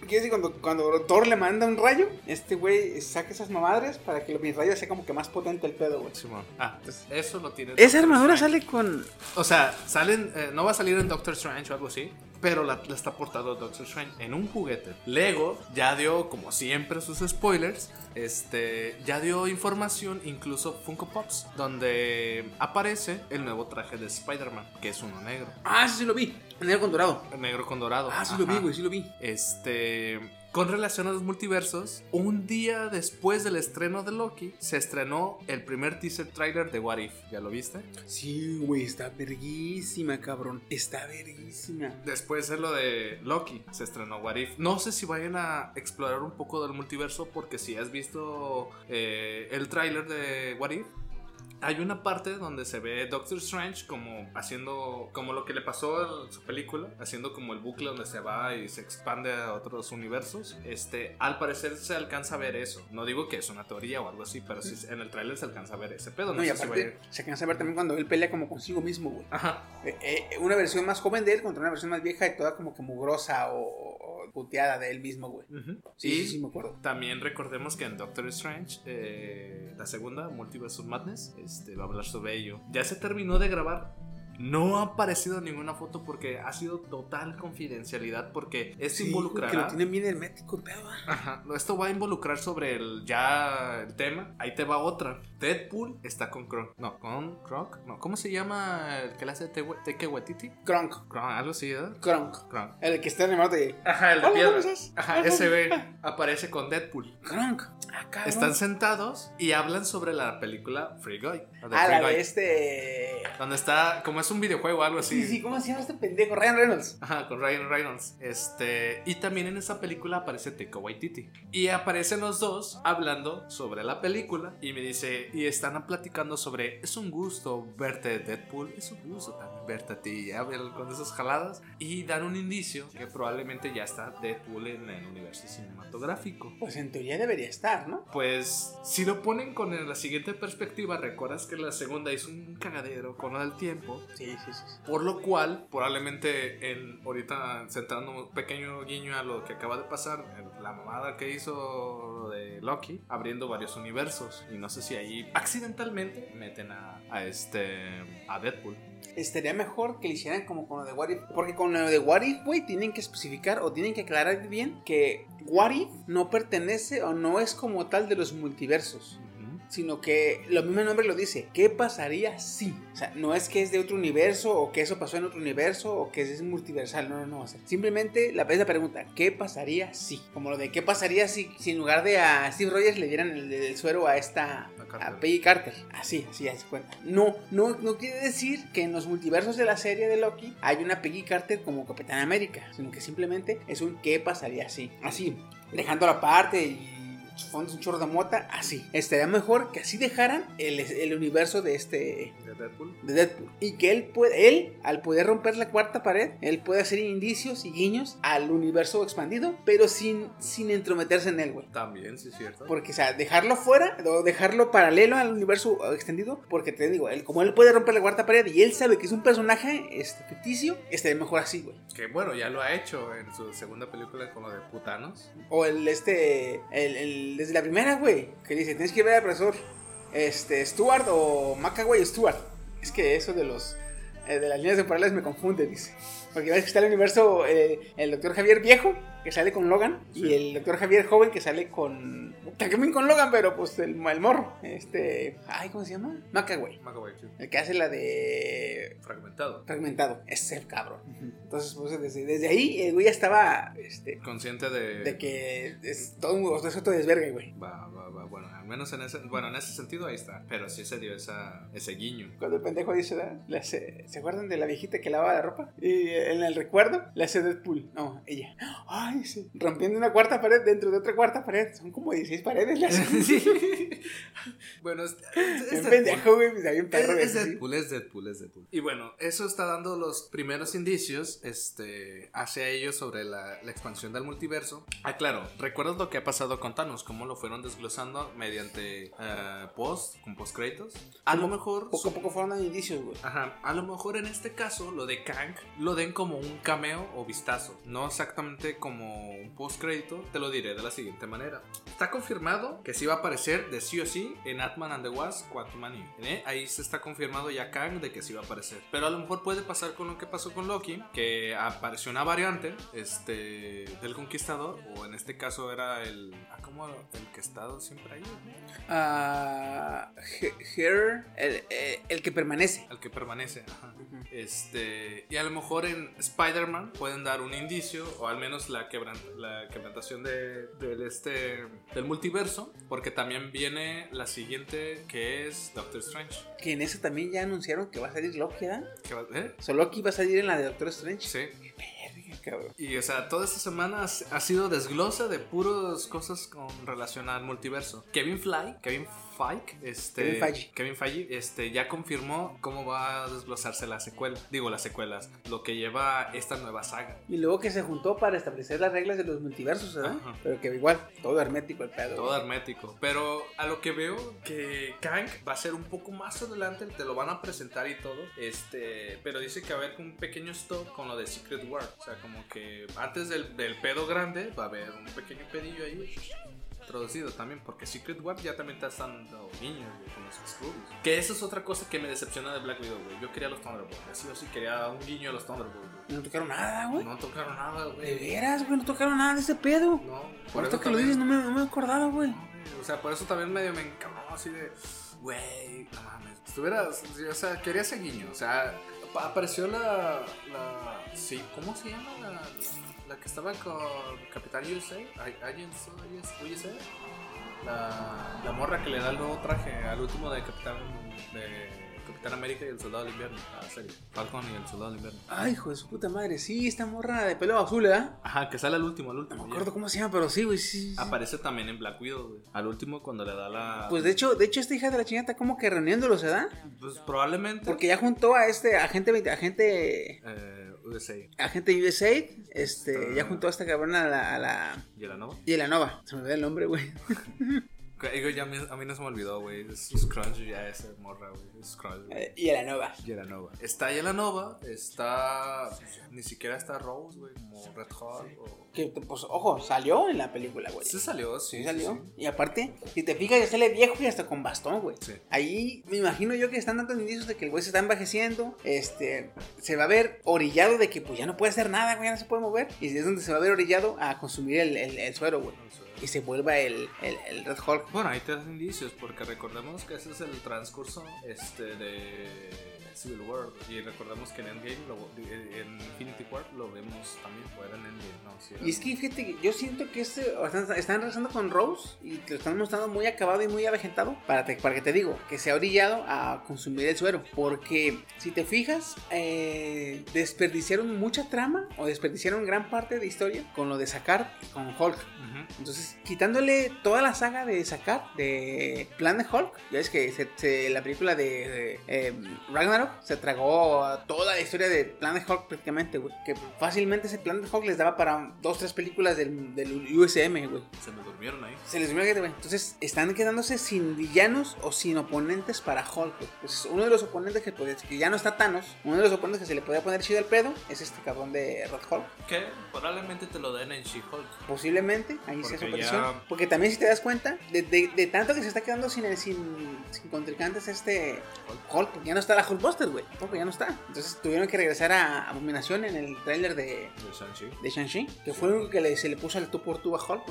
Quiere decir, cuando, cuando Thor le manda un rayo, este güey saca esas mamadres para que el omnirrayo sea como que más potente el pedo, güey. Simón. Ah, eso lo tiene. Esa Doctor armadura Strange. sale con. O sea, salen. eh, no va a salir en Doctor Strange o algo así. Pero la, la está portando Doctor Strange en un juguete. Lego ya dio, como siempre, sus spoilers. Este. Ya dio información, incluso Funko Pops. Donde aparece el nuevo traje de Spider-Man. Que es uno negro. Ah, sí, sí lo vi. Negro con dorado. Negro con dorado. Ah, sí lo vi, güey, sí lo vi. Este. Con relación a los multiversos, un día después del estreno de Loki, se estrenó el primer teaser trailer de What If. ¿Ya lo viste? Sí, güey, está verguísima, cabrón. Está verguísima. Después de lo de Loki, se estrenó What If. No sé si vayan a explorar un poco del multiverso, porque si has visto eh, el tráiler de What If, hay una parte donde se ve Doctor Strange como haciendo como lo que le pasó en su película, haciendo como el bucle donde se va y se expande a otros universos. Este, al parecer se alcanza a ver eso. No digo que es una teoría o algo así, pero sí en el tráiler se alcanza a ver ese pedo. No, No, y si aparte, se alcanza a ver también cuando él pelea como consigo mismo, güey. Ajá. Eh, eh, una versión más joven de él contra una versión más vieja y toda como que mugrosa o puteada de él mismo, güey. Sí, sí, me acuerdo. también recordemos que en Doctor Strange, eh, la segunda, Multiverse of Madness, este, va a hablar sobre ello. Ya se terminó de grabar. No ha aparecido ninguna foto porque ha sido total confidencialidad porque es Sí, güey, involucrar. que lo tienen bien hermético, pedo. ah. Ajá, esto va a involucrar sobre el ya el tema. Ahí te va otra. Deadpool está con Kronk. No, con Kronk. No, ¿cómo se llama el que le hace Waititi? Kronk. Kronk, algo así, ¿verdad? Kronk. Kronk. El que está mano de. Ajá, el de piedra. Ajá, ese ve aparece con Deadpool. Kronk. Ah. Están sentados y hablan sobre la película Free Guy. Ah, la de este. Donde está, es un videojuego o algo así. Sí, sí, ¿cómo se llama este pendejo? Ryan Reynolds. Ajá, con Ryan Reynolds. Este, y también en esa película aparece Taika Waititi. Y aparecen los dos hablando sobre la película. Y me dice, y están platicando sobre, es un gusto verte Deadpool. Es un gusto también verte a ti. Ya con esas jaladas. Y dan un indicio que probablemente ya está Deadpool en el universo cinematográfico. Pues en teoría debería estar, ¿no? Pues si lo ponen con la siguiente perspectiva, recuerdas que la segunda hizo un cagadero con del tiempo. Sí, sí, sí. Por lo cual, probablemente en, ahorita centrando un pequeño guiño a lo que acaba de pasar, la mamada que hizo de Loki, abriendo varios universos. Y no sé si ahí accidentalmente meten a, a este a Deadpool. Estaría mejor que le hicieran como con lo de What If. Porque con lo de What If, güey, tienen que especificar o tienen que aclarar bien que What If no pertenece o no es como tal de los multiversos. Sino que lo mismo nombre lo dice. ¿Qué pasaría si? O sea, no es que es de otro universo o que eso pasó en otro universo o que es multiversal. No, no, no. O sea, simplemente la, es la pregunta. ¿Qué pasaría si? Como lo de ¿qué pasaría si, si en lugar de a Steve Rogers le dieran el, el suero a esta... A Peggy Carter. Así, así, así cuenta. No, no, no quiere decir que en los multiversos de la serie de Loki hay una Peggy Carter como Capitán América. Sino que simplemente es un ¿qué pasaría si? Así, dejando la parte y fondos un chorro de mota, así. Estaría mejor que así dejaran el, el universo de este De Deadpool. de Deadpool y que él puede él al poder romper la cuarta pared, él puede hacer indicios y guiños al universo expandido, pero sin sin entrometerse en él, güey. También, sí es cierto. Porque, o sea, dejarlo fuera o dejarlo paralelo al universo extendido. Porque te digo, él, como él puede romper la cuarta pared y él sabe que es un personaje este, ficticio, estaría mejor así, güey. Que bueno, ya lo ha hecho en su segunda película con lo de putanos. O el, este, el, el- desde la primera, güey, que dice, tienes que ver al profesor este, Stuart o Macaway Stuart. Es que eso de los, eh, de las líneas temporales me confunde, dice. Porque ves que está el universo, eh, el doctor Javier viejo, que sale con Logan, y el doctor Javier joven, que sale con... También con Logan, pero pues el, el morro. Este... Ay, ¿cómo se llama? Macaway. Macaway, sí. El que hace la de Fragmentado. fragmentado. Ese es el cabrón. Entonces, pues desde, desde ahí, el güey ya estaba, este... Consciente de. De que es todo un... es todo desvergue, güey. Va, va, va. Bueno, al menos en ese, bueno, en ese sentido ahí está. Pero sí se dio esa, ese guiño. Cuando el pendejo dice, ¿se acuerdan de la viejita que lavaba la ropa? Y en el recuerdo le hace Deadpool. No, ella. Ay, sí. Rompiendo una cuarta pared dentro de otra cuarta pared. Son como 16 paredes. Le hace. bueno, es, es- es pendejo, güey. Es, perro. es sí. Deadpool, es Deadpool, es Deadpool. Y bueno, eso está dando los primeros indicios este, hacia ellos sobre la, la expansión del multiverso. Ah, claro, ¿recuerdas lo que ha pasado con Thanos? Cómo lo fueron desglosando mediante eh, post, con post créditos. A lo mejor... Poco a poco fueron indicios, güey. Ajá, a lo mejor en este caso lo de Kang lo den como un cameo o vistazo, no exactamente como un post crédito, te lo diré de la siguiente manera. Está confirmado que sí va a aparecer de sí o sí en Ant-Man and the Wasp Quantumania. ¿eh? Ahí se está confirmado ya Kang de que sí va a aparecer. Pero a lo mejor puede pasar con lo que pasó con Loki, que apareció una variante este, del Conquistador, o en este caso era el... Ah, ¿cómo? El que ha estado siempre ahí. Ah, Her, el, eh, el que permanece. al que permanece. ajá. Este, y a lo mejor en Spider-Man pueden dar un indicio, o al menos la, la quebrantación de, del, este, del multiverso, porque también viene la siguiente que es Doctor Strange. Que en ese también ya anunciaron que va a salir Loki, ¿eh? So, Loki va a salir en la de Doctor Strange. Sí. Cabrón. Y o sea, toda esta semana ha sido desglose de puras cosas con relación al multiverso. Kevin Fly, Kevin Feige, este, Kevin Feige. Kevin Feige, este, ya confirmó cómo va a desglosarse la secuela. Digo, las secuelas, lo que lleva esta nueva saga. Y luego que se juntó para establecer las reglas de los multiversos, ¿verdad? Ajá. Pero que igual, todo hermético el pedo. Todo hermético. Pero a lo que veo que Kang va a ser un poco más adelante, te lo van a presentar y todo. Este, pero dice que va a haber un pequeño stop con lo de Secret War. O sea, como que antes del, del pedo grande va a haber un pequeño pedillo ahí. Introducido también, porque Secret War ya también está dando niños güey, con los Skrulls. Que eso es otra cosa que me decepciona de Black Widow, güey. Yo quería los Thunderbolts, así o sí quería un guiño a los Thunderbolts, güey. No tocaron nada, güey. No tocaron nada, De güey. veras, güey, no tocaron nada de ese pedo. No, por eso que lo dices, no me, no me he acordado, güey. O sea, por eso también medio me encabronó así de, güey, no mames. Estuviera, o sea, quería ese guiño. O sea, apareció la, la, sí, ¿cómo se llama? La, la que estaba con Capitán USA, A- Agent USA. La, la morra que le da el nuevo traje al último de Capitán, de Capitán América y el Soldado del Invierno. La serie, Falcon y el Soldado del Invierno. Ay, hijo de su puta madre. Sí, esta morra de pelo azul, ¿verdad? Ajá, que sale al último, al No último. me ya. acuerdo cómo se llama, pero sí, güey, sí. sí. Aparece también en Black Widow, güey. Al último cuando le da la... Pues de hecho, de hecho, esta hija de la chingada está como que reuniéndolos, ¿verdad? Pues probablemente. Porque ya juntó a este agente, 20 agente, Eh, USA. agente USAID, este, ya juntó a esta cabrona a la, a la ¿Yelanova? y a la Nova. Se me ve el nombre, güey. Ya a mí, a mí no se me olvidó, güey. Es Scrunch ya esa morra, güey. Es Scrunch, güey. Eh, y a la Nova. Yelanova. Está Yelanova, está. Ni siquiera está Rose, güey, como Red Hot. O... Que, pues, ojo, salió en la película, güey. Sí salió, sí. Sí salió. sí. Y aparte, si te fijas, ya sale viejo y hasta con bastón, güey. Sí. Ahí me imagino yo que están dando indicios de que el güey se está envejeciendo. Este, se va a ver orillado de que pues ya no puede hacer nada, güey, ya no se puede mover. Y es donde se va a ver orillado a consumir el, el- el suero, güey. Y se vuelva el, el, el Red Hulk. Bueno, ahí te das indicios, porque recordemos que ese es el transcurso este, de Civil War. Y recordemos que en Endgame, lo- en Infinity War, lo vemos también. O era en Endgame, no, sí. era Y es que fíjate que yo siento que este, están, están regresando con Rose y te lo están mostrando muy acabado y muy avejentado para, te- para que te digo que se ha orillado a consumir el suero. Porque si te fijas, eh, desperdiciaron mucha trama o desperdiciaron gran parte de historia con lo de sacar con Hulk. Entonces, quitándole toda la saga de sacar de Plan de Hulk, ya es que se- se- la película de eh, Ragnarok se tragó toda la historia de Plan de Hulk prácticamente, güey. Que fácilmente ese Plan de Hulk les daba para dos, tres películas del, del USM, güey. Se me durmieron ahí. Se les que, güey. Entonces, están quedándose sin villanos o sin oponentes para Hulk, güey. Entonces, uno de los oponentes que, pues, que ya no está Thanos, uno de los oponentes que se le podía poner chido al pedo, es este cabrón de Red Hulk. Que probablemente te lo den en She-Hulk. Posiblemente, ahí Porque aparición. ya- Porque también si te das cuenta, de, de- de tanto que se está quedando sin, sin, sin contrincantes este Hulk, porque ya no está la Hulkbuster, güey. Porque ya no está. Entonces tuvieron que regresar a Abominación en el tráiler de, De Shang-Chi. de Shang-Chi, que fue lo que le- se le puso al tú por tú a Hulk.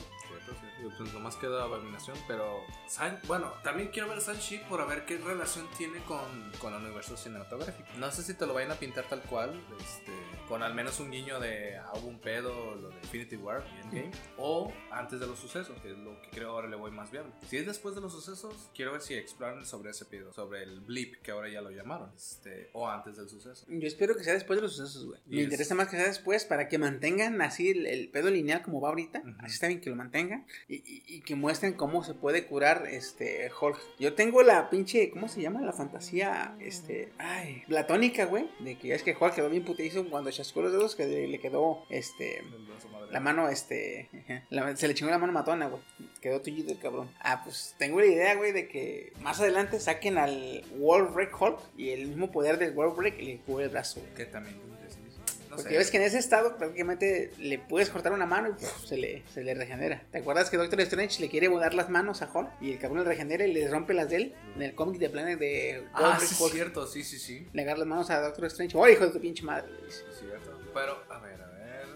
Digo, Pues nomás queda Abominación, pero. San- Bueno, también quiero ver Shang-Chi por ver qué relación tiene con, con el universo cinematográfico. No sé si te lo vayan a pintar tal cual, este, con al menos un guiño de ah, hubo un pedo, lo de Infinity War y Endgame, o antes de los sucesos, que es lo que creo ahora le voy más viable. Si es después de los sucesos, quiero ver si exploran sobre ese pedo, sobre el blip, que ahora ya lo llamaron, este, o antes del suceso. Yo espero que sea después de los sucesos, güey. Y Me es- interesa más que sea después para que mantengan así el, el pedo lineal como va ahorita. Así está bien que lo mantengan. Y, que muestren cómo se puede curar este Hulk. Yo tengo la pinche, ¿cómo se llama? La fantasía, este, ay, platónica, güey. De que es que Hulk quedó bien putizo cuando chascó los dedos que le, quedó, este, la mano, este, la- se le chingó la mano matona, güey. Quedó tullido el cabrón. Ah, pues tengo la idea, güey, de que más adelante saquen al Wall Break Hulk y el mismo poder del Wall Break le cubre el brazo. Que también. Sí, sí, sí. No Porque sé. ves que en ese estado prácticamente le puedes cortar una mano y puf, se, le, se le regenera. ¿Te acuerdas que Doctor Strange le quiere volar las manos a Hulk? Y el cabrón le regenera y le rompe las de él. En el cómic de Planet de Ah, sí, Hulk. cierto, sí, sí, sí. Le agarra las manos a Doctor Strange. ¡Oh, hijo de tu pinche madre! Es cierto. Pero, a ver, a ver.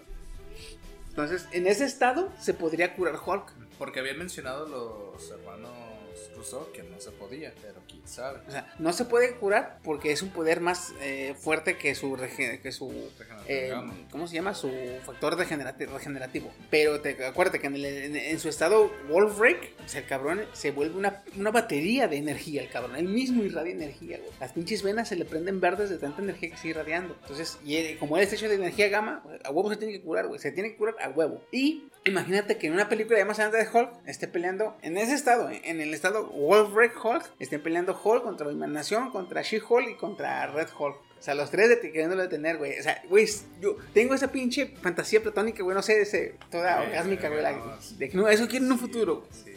Entonces, en ese estado se podría curar Hulk. Porque habían mencionado los hermanos Rousseau que no se podía, pero quién sabe. O sea, no se puede curar porque es un poder más eh, fuerte que su, que su eh, ¿cómo se llama? Su factor regenerati- regenerativo. Pero te, acuérdate que en, el- en- en su estado Wolfbreak, o sea, el cabrón se vuelve una, una batería de energía, el cabrón. Él mismo irradia energía, güey. Las pinches venas se le prenden verdes de tanta energía que sigue irradiando. Entonces, y él- como él está hecho de energía gamma, a huevo se tiene que curar, güey. Se tiene que curar a huevo. Y imagínate que en una película de más adelante de Hulk esté peleando en ese estado, en el estado Wolfbreak Hulk, estén peleando Hulk contra Nación, contra She-Hulk y contra Red Hulk. O sea, los tres de queriéndolo detener, güey. O sea, güey, yo tengo esa pinche fantasía platónica, güey, no sé, ese, toda orgásmica, güey. la- De que no, eso quiero en un futuro. Sí.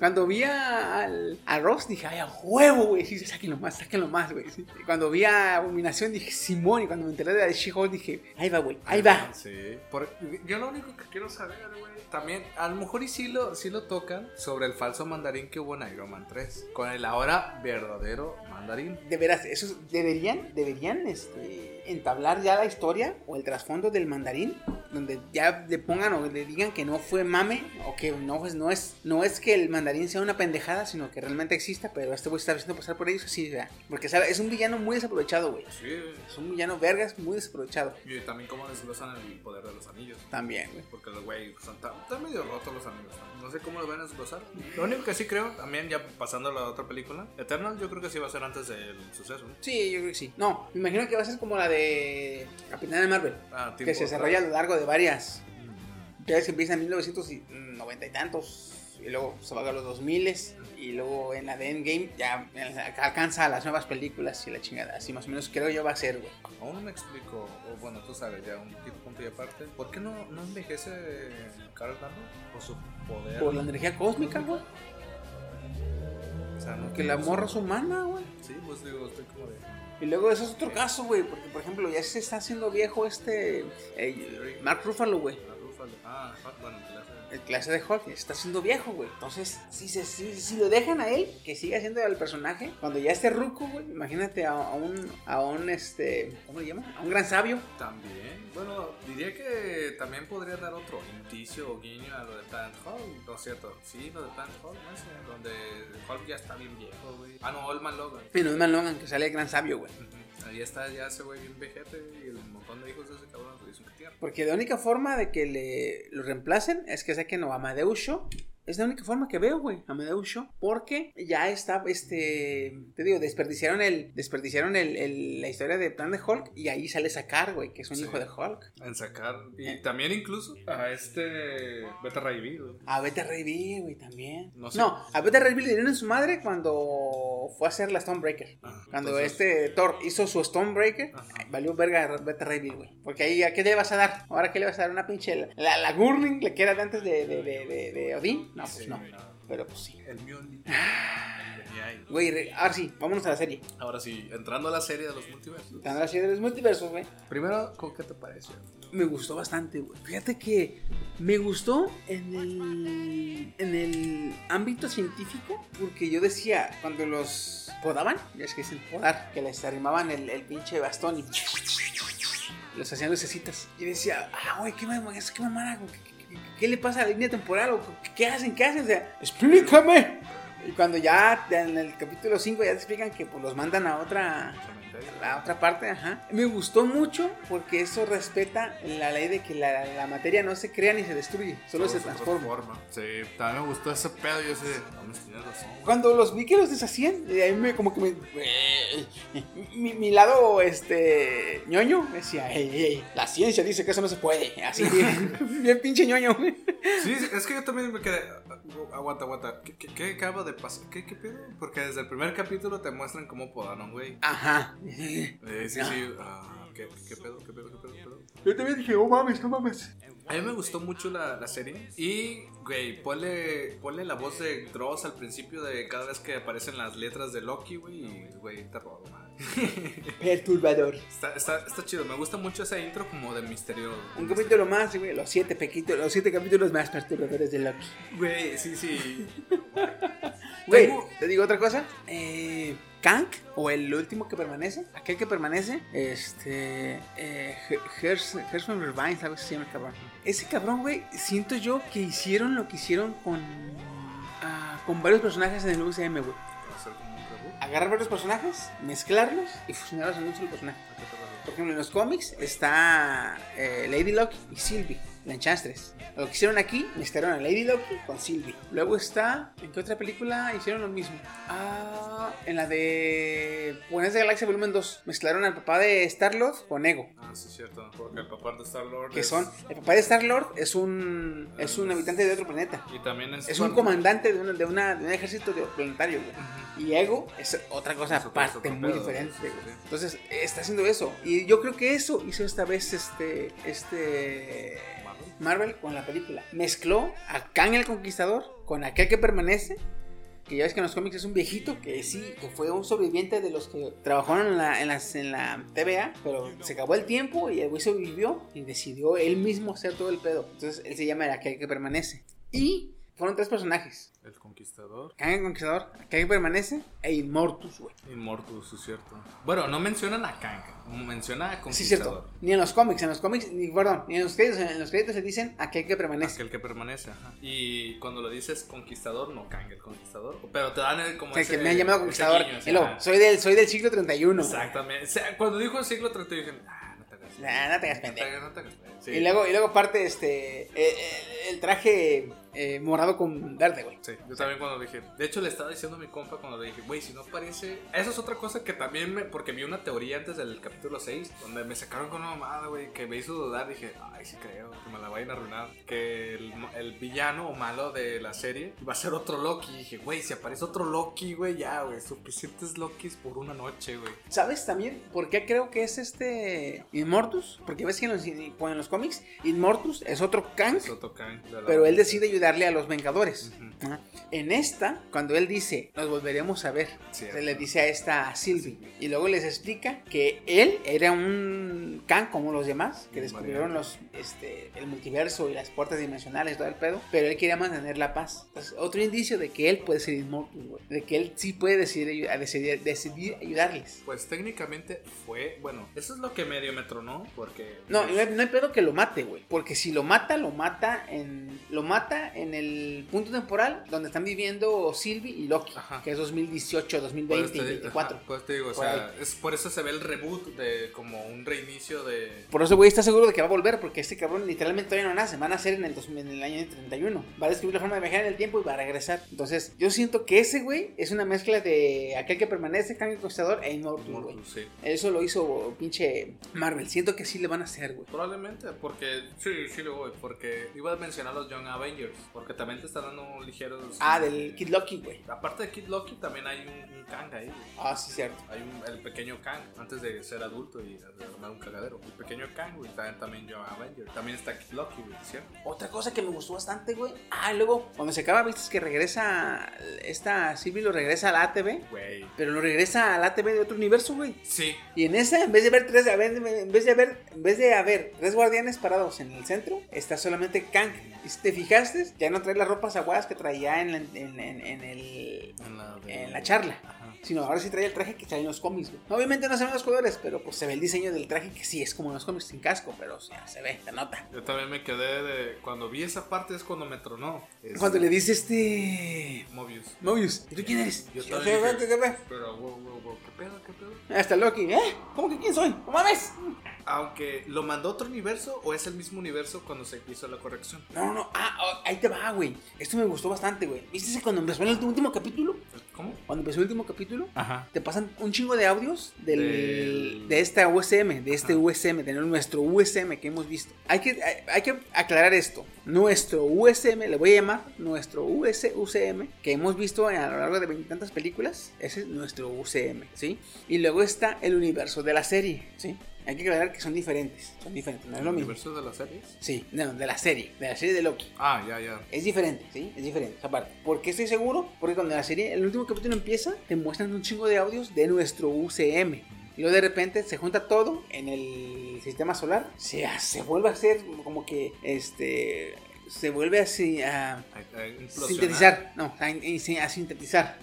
Cuando vi a, al- a Ross dije, ay, a huevo, güey. Sí, sáquenlo más, sáquenlo más, güey. sí. Cuando vi a Abominación dije, Simón. Y cuando me enteré de la de She-Hulk dije, ahí va, güey, ahí va. Sí. Por- yo lo único que quiero saber, güey, también, a lo mejor y sí lo, sí lo tocan sobre el falso mandarín que hubo en Iron Man 3. Con el ahora verdadero mandarín. De veras, esos deberían, deberían este, entablar ya la historia o el trasfondo del mandarín, donde ya le pongan o le digan que no fue mame, o que no, pues, no, es, no es que el mandarín sea una pendejada, sino que realmente exista, pero este güey está haciendo pasar por ellos así, ¿verdad? Porque ¿sabe? es un villano muy desaprovechado, güey. Sí, Es un villano vergas muy desaprovechado. Y también cómo desglosan el poder de los anillos. También, güey. Porque los güey están medio rotos los anillos. ¿no? No sé cómo lo van a desglosar. Lo único que sí creo, también ya pasando a la otra película, Eternal, yo creo que sí va a ser antes del suceso. ¿no? Sí, yo creo que sí. No, me imagino que va a ser como la de Capitana Marvel, Ah, que se desarrolla a lo largo de varias Mm, Ya ves que empieza en 1990 y tantos, y luego se va a los 2000 y luego en la de Endgame ya alcanza las nuevas películas y la chingada. Así más o menos creo yo va a ser, güey. Aún no me explico, o bueno, tú sabes ya, un tipo punto y aparte. ¿Por qué no, no envejece Carl Danvers? Por su poder. Por la energía cósmica, güey. Que la morra es humana, güey. Sí, pues digo, estoy como de. Y luego eso es otro caso, güey, porque por ejemplo ya se está haciendo viejo este eh, Mark Ruffalo, güey. Ah, Ruffalo. Ah, bueno. El clase de Hulk está haciendo viejo, güey. Entonces, si, se, si, si lo dejan a él, que siga haciendo el personaje, cuando ya esté ruco, güey, imagínate a, a un, a un, este, ¿cómo le llama? A un gran sabio. También, bueno, diría que también podría dar otro indicio o guiño a lo de Planet Hulk, ¿no es cierto? Sí, lo de Planet Hulk, no sé, donde Hulk ya está bien viejo, güey. Ah, no, Olman Logan. Mal Logan, que sale el gran sabio, güey. Ahí está ya ese güey bien vejete y el montón de hijos de ese cabrón Porque la única forma de que le lo reemplacen es que saquen a Amadeus Show. Es la única forma que veo, güey, Amadeus Show. Porque ya está, este, te digo, desperdiciaron el, desperdiciaron el, el- la historia de Plan de Hulk y ahí sale Sacar, güey, que es un Sí. hijo de Hulk. En sacar, y también incluso a este Beta Ray Bill, güey. A Beta Ray Bill, güey, también. No No, sé. a Beta Ray Bill le dieron en su madre cuando fue a hacer la Stonebreaker. Ah, Cuando entonces- este Thor hizo su Stonebreaker, Ajá. valió verga a Beta Ray Bill, güey. Porque ahí, ¿a qué le vas a dar? Ahora, ¿qué le vas a dar? Una pinche. La, la Gurling, la que era de antes de, de, de, de, de Odín. No, pues Sí, no. no. Pero pues sí. El. Venía ahí. Güey, ahora sí, vámonos a la serie. Ahora sí, entrando a la serie de los multiversos. Dando la serie de los multiversos, güey. Primero, ¿cómo- ¿qué te pareció? Me gustó bastante, güey. Fíjate que me gustó en el, en el ámbito científico, porque yo decía, cuando los podaban, ya es que es el podar, que les arrimaban el, el pinche bastón y los hacían lucecitas. Y decía, ah, güey, qué mamada, qué mamada, ¿Qué, le pasa a la línea temporal? ¿O qué, qué hacen? ¿Qué hacen? O sea, explícame. Y cuando ya en el capítulo 5 ya te explican que pues los mandan a otra la otra parte, ajá. Me gustó mucho porque eso respeta la ley de que la, la materia no se crea ni se destruye, solo se transforma. Sí, también me gustó ese pedo. Yo sé, razón. Cuando los vi que los deshacían, de ahí me como que me mi, mi lado este ñoño me decía, "Ey, ey, la ciencia dice que eso no se puede, así bien, bien pinche ñoño. Sí, es que yo también me quedé. Aguanta, aguanta. ¿Qué, qué, qué acaba de pasar? ¿Qué, ¿Qué pedo? Porque desde el primer capítulo te muestran cómo podaron, güey. Ajá. Eh, sí, sí. Ah, ¿qué, ¿Qué pedo? ¿Qué pedo? ¿Qué pedo? ¿Qué pedo? Yo también dije, oh mames, no mames. A mí me gustó mucho la, la serie. Y, güey, ponle, ponle la voz de Dross al principio de cada vez que aparecen las letras de Loki, güey. Y, güey, te robo. Perturbador. Está, está, está chido. Me gusta mucho ese intro como de misterio. Un capítulo más, güey, los siete pequitos, los siete capítulos más perturbadores de Loki. Güey, sí, sí. Güey, Tengo- te digo otra cosa. Eh, Kank, o el último que permanece, aquel que permanece, este. Eh, Hershman Irvine, ¿sabes qué se llama el cabrón? Ese cabrón, güey, siento yo que hicieron lo que hicieron con. ah, con varios personajes en el UCM, güey. Agarrar varios personajes, mezclarlos y fusionarlos en un solo personaje. Por ejemplo, en los cómics está eh, Lady Locke y Sylvie, la Enchantress. Lo que hicieron aquí, mezclaron a Lady Locke con Sylvie. Luego está, ¿en qué otra película hicieron lo mismo? Ah, en la de Buenas de Galaxia Volumen 2. Mezclaron al papá de Star-Lord con Ego. Ah, sí, es cierto. Porque el papá de Star Lord. Que son, el papá de Star-Lord es un, es un habitante de otro planeta. Y también es. Es un comandante de, una, de, una, de un ejército de- planetario, güey. Y Ego es otra cosa aparte, muy diferente, sí, sí. Entonces, está haciendo eso. Y yo creo que eso hizo esta vez este. Este. Marvel. Con la película. Mezcló a Kang el Conquistador con aquel que permanece. Que ya ves que en los cómics es un viejito que sí, que fue un sobreviviente de los que trabajaron en la, en las, en la TVA, pero se acabó el tiempo y el güey sobrevivió y decidió él mismo hacer todo el pedo. Entonces él se llama el aquel que permanece. Y fueron tres personajes: El Conquistador. Kang el Conquistador, que permanece e Immortus, güey. Immortus, es cierto. Bueno, no mencionan a Kang. Menciona a Sí, Conquistador. cierto. Ni en los cómics, en los cómics, ni, perdón, ni en los créditos, en los créditos se dicen aquel que permanece. Aquel que permanece, ajá. Y cuando lo dices conquistador, no Kang el conquistador. Pero te dan el, como O sea, ese- que me ha llamado conquistador. guiño, ajá. soy del, soy del siglo 31. Exactamente. O sea, cuando dijo el siglo 30 dije, ah, no te. Nah, no te hagas No te no. Sí. Y luego, y luego parte este, eh, eh, el traje eh, morado con verde, güey. Sí, yo también cuando dije. De hecho, le estaba diciendo a mi compa cuando le dije, güey, si no parece. Eso es otra cosa que también me. Porque vi una teoría antes del capítulo 6, donde me sacaron con una mamada, güey, que me hizo dudar. Dije, ay, sí creo, que me la vayan a arruinar. Que el, el villano o malo de la serie va a ser otro Loki. Y dije, güey, si aparece otro Loki, güey, ya, güey, suficientes Lokis por una noche, güey. ¿Sabes también por qué creo que es este Immortus? Porque ves que en los, en los cómics Immortus es otro Kang, Es otro Kang pero él decide ayudarle a los Vengadores. Ujú. Ajá. En esta, cuando él dice, nos volveremos a ver, Cierto. se le dice a esta Sylvie. Y luego les explica que él era un Kang como los demás, que descubrieron los, este, el multiverso y las puertas dimensionales, todo el pedo. Pero él quería mantener la paz. Entonces, otro indicio de que él puede ser Immortus, güey. De que él sí puede decidir, decidir, decidir ayudarles. Pues técnicamente fue. Bueno, eso es lo que medio me tronó, porque. No, pues, no hay, no hay pedo que lo mate, güey. Porque si lo mata, lo mata en. Lo mata en el punto temporal donde están viviendo Sylvie y Loki. Ajá. Que es 2018, 2020 Pues y te, 2024. ajá, pues te digo, o Por sea, es por eso se ve el reboot de como un reinicio de. Por eso, güey, está seguro de que va a volver. Porque este cabrón literalmente todavía no nace. Va a nacer en el, 2000 en el año 31. Va a descubrir la forma de viajar en el tiempo y va a regresar. Entonces, yo siento que ese, güey, es una mezcla de aquel que permanece, el Conquistador e güey. Sí. Eso lo hizo pinche Marvel. Siento que sí le van a hacer, güey. Probablemente, porque sí, sí lo voy, porque iba a mencionar los Young Avengers, porque también te están dando un ligero. Ah, del Kid Loki, güey. Aparte de Kid Loki, también hay un, un Kang ahí. güey. Ah, sí, cierto. Hay un, el pequeño Kang, antes de ser adulto y armar un cagadero. El pequeño Kang, güey, también, también Young Avengers. También está Kid Loki, güey, ¿cierto? Otra cosa que me gustó bastante, güey. Ah, y luego, cuando se acaba, viste que regresa. Esta Sylvie lo regresa a la ATV. Güey. Pero lo regresa a la ATV de otro universo, güey. Sí, Y en esa, en vez de ver tres, en vez vez de haber, en vez de haber tres guardianes parados en el centro, está solamente Kang. Y si te fijaste, ya no trae las ropas aguadas que traía en, la- en- en- en el, en la, de- en la charla. Sino ahora sí trae el traje que trae en los cómics, güey. Obviamente no se ven los colores, pero pues se ve el diseño del traje que sí es como en los cómics sin casco, pero o sea, se ve, se nota. Yo también me quedé de. Cuando vi esa parte es cuando me tronó. Es- Cuando le dice este. Mobius. Mobius, ¿y tú quién eres? Yo Yo también dije-. Pero, wow, wow, wow, ¿qué pedo, qué pedo? Hasta Loki, ¿eh? ¿Cómo que quién soy? ¿No mames? Aunque, ¿lo mandó a otro universo o es el mismo universo cuando se hizo la corrección? No, no, no. Ah, oh, ahí te va, güey. Esto me gustó bastante, güey. ¿Viste ese cuando empezó el último capítulo? ¿Cómo? Cuando empezó el último capítulo, Ajá. te pasan un chingo de audios del, Del- de esta USM, de este Ajá. USM, de nuestro USM que hemos visto. Hay que, hay, hay que aclarar esto. Nuestro USM, le voy a llamar nuestro US, UCM, que hemos visto a lo largo de veintitantas películas. Ese es nuestro UCM, ¿sí? Y luego está el universo de la serie, ¿sí? Hay que aclarar que son diferentes. Son diferentes, no es lo ¿El mismo. universo de las series? Sí, no, de la serie, de la serie de Loki. Ah, ya, ya. Es diferente, ¿sí? Es diferente, esa parte. ¿Por qué estoy seguro? Porque cuando la serie, el último capítulo empieza, te muestran un chingo de audios de nuestro UCM. Y luego de repente se junta todo en el sistema solar. Se, se vuelve a hacer como que, este, se vuelve así a A- a sintetizar. No, a, a- a sintetizar.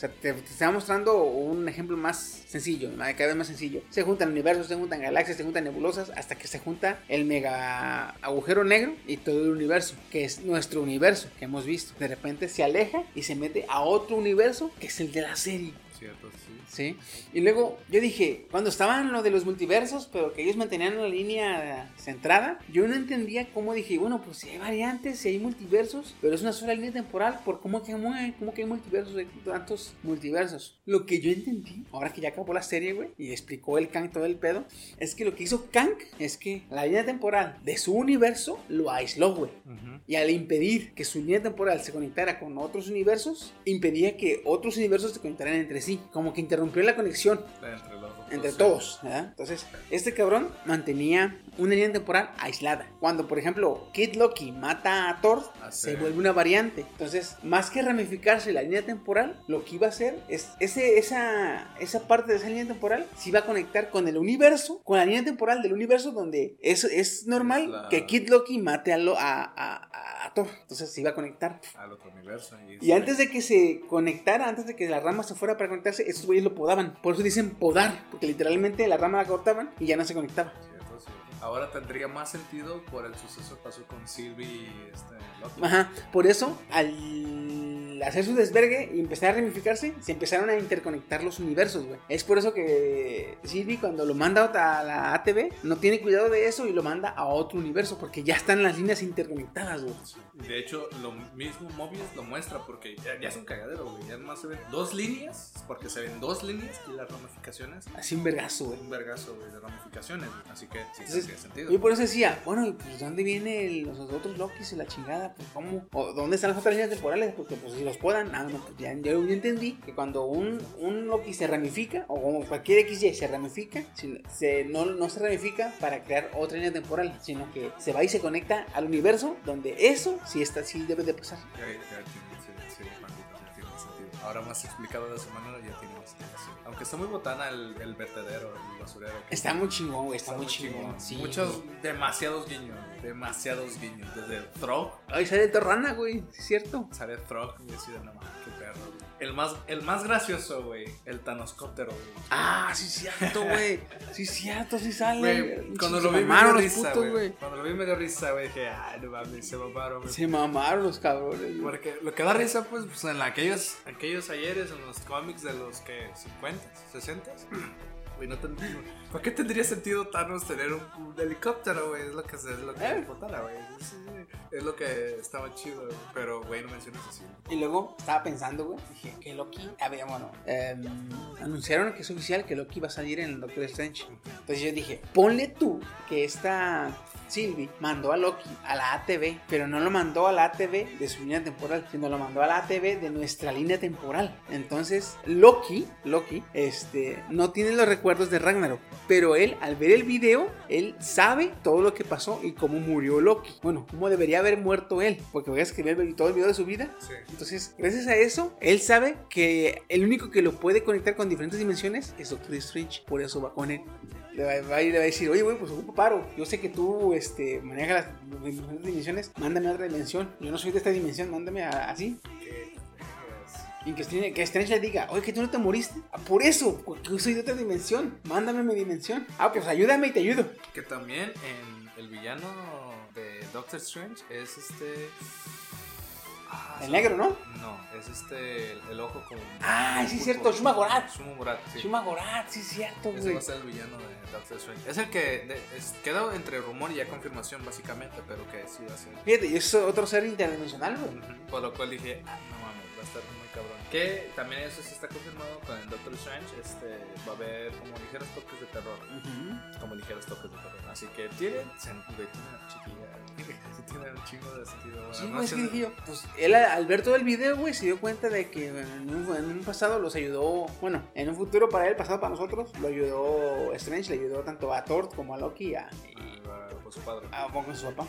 Sea, te, te mostrando un ejemplo más sencillo, cada vez más sencillo. Se juntan universos, se juntan galaxias, se juntan nebulosas, hasta que se junta el mega agujero negro y todo el universo, que es nuestro universo que hemos visto. De repente se aleja y se mete a otro universo, que es el de la serie. Cierto, sí. ¿Sí? Y luego yo dije, cuando estaban lo de los multiversos, pero que ellos mantenían la línea centrada, yo no entendía cómo dije, bueno, pues si hay variantes, si hay multiversos, pero es una sola línea temporal, ¿por cómo que, mueve? ¿Cómo que hay multiversos? Hay tantos multiversos. Lo que yo entendí, ahora que ya acabó la serie, güey, y explicó el Kang todo el pedo, es que lo que hizo Kang es que la línea temporal de su universo lo aisló, güey. Y al impedir que su línea temporal se conectara con otros universos, impedía que otros universos se conectaran entre sí. Como que interrumpió la conexión Entre los todos. ¿verdad? Entonces, este cabrón mantenía una línea temporal aislada. Cuando, por ejemplo, Kid Loki mata a Thor, Ah, se vuelve una variante. Entonces, más que ramificarse la línea temporal, lo que iba a hacer es ese, esa, esa parte de esa línea temporal se iba a conectar con el universo, con la línea temporal del universo donde es, es normal la- que Kid Loki mate a, lo- a, a- a Entonces, se iba a conectar. Al otro universo. Y antes de que se conectara, antes de que la rama se fuera para conectarse, estos güeyes lo podaban. Por eso dicen podar, porque literalmente la rama la cortaban y ya no se conectaba. Cierto, cierto. Ahora tendría más sentido por el suceso que pasó con Sylvie y este Loki. Ajá, por eso al hacer su desvergue y empezar a ramificarse, se empezaron a interconectar los universos, güey. Es por eso que Sylvie cuando lo manda a la ATV no tiene cuidado de eso y lo manda a otro universo porque ya están las líneas interconectadas, güey. De hecho, lo mismo Mobius lo muestra porque ya, ya es un cagadero, güey. Ya nomás se ven dos líneas, porque se ven dos líneas y las ramificaciones. Así un vergazo, güey. Un vergazo, güey, de ramificaciones, güey. Así que sí, Entonces, tiene sentido. Yo por eso decía, bueno, ¿y pues dónde vienen los otros Lokis y la chingada? Pues cómo, o dónde están las otras líneas temporales, porque pues si los puedan, ah, no, ya, ya entendí que cuando un, un Loki se ramifica, o como cualquier XY se ramifica, se, no, no se ramifica para crear otra línea temporal, sino que se va y se conecta al universo donde eso sí está, sí debe de pasar. Ya, ya. Ahora más explicado de esa manera ya tiene. Aunque está muy botana el, el vertedero, el basurero. Está muy chingón, güey, está, muy chingón. sí. Muchos, demasiados guiños, demasiados guiños. Desde Throg, Ay, sale Torrana, güey, es cierto. sale Throg y así de no mames. El más, el más gracioso, güey, el Thanoscóptero, güey. Ah, sí cierto, güey. Sí cierto, sí sale. Cuando lo vi me mamaron dio los risa, putos, güey. Cuando lo vi me dio risa, güey. Dije, ay, no mames, se mamaron, güey. Se mamaron los cabrones, güey. Porque lo que da risa, pues, pues en aquellos, aquellos ayeres, en los cómics de los que 50, 60. Güey, no ten- ¿Por qué tendría sentido Thanos tener un, un helicóptero, güey? Es lo que se, es lo que ¿Eh? güey. Sí, Es lo que estaba chido, güey. Pero, güey, no mencionas así. Y luego estaba pensando, güey, dije que Loki, a ver, bueno, em, anunciaron que es oficial que Loki va a salir en Doctor Strange. Entonces yo dije, ponle tú que esta Sylvie mandó a Loki a la ATV, pero no lo mandó a la ATV de su línea temporal, sino lo mandó a la ATV de nuestra línea temporal. Entonces Loki, Loki, este, no tiene los recuerdos de Ragnarok, pero él al ver el video, él sabe todo lo que pasó y cómo murió Loki. Bueno, cómo debería haber muerto él, porque voy a escribir todo el video de su vida Sí. entonces, gracias a eso, él sabe que el único que lo puede conectar con diferentes dimensiones es Doctor Strange. Por eso va con él. Le va, va ir- le va a decir, oye, güey, pues ocupo paro. Yo sé que tú este, manejas las dimensiones. Mándame a otra dimensión. Yo no soy de esta dimensión. Mándame a- así. Y que, Strange- le diga, oye, que tú no te moriste. Ah, por eso, porque soy de otra dimensión. Mándame mi dimensión. Ah, pues ayúdame y te ayudo. Que también en el villano de Doctor Strange es este. Ah, El negro, ¿no? No, es este. El, el ojo como. Ah, sí, pulpo. cierto, Shuma Gorath. Shuma Gorath, sí. Shuma Gorath, sí, cierto, Ese güey. va a ser el villano de Doctor Strange. Es el que de- es- quedó entre rumor y ya confirmación, básicamente, pero que sí va a ser. Fíjate, y es otro ser interdimensional, güey. Por lo cual dije, ah, no mames, va a estar muy cabrón. Que también eso sí está confirmado con el Doctor Strange. Este, va a haber como ligeros toques de terror. Como ligeros toques de terror. Así que tiene sentido, tiene una chiquilla. Sí, tiene un chingo de sentido. Sí, güey, es que dije yo, pues él al ver todo el video, güey, se dio cuenta de que en un, en un pasado los ayudó, bueno, en un futuro para él, pasado para nosotros, lo ayudó Strange, le ayudó tanto a Thor como a Loki y a, y Ah, por su padre. a, con su papá.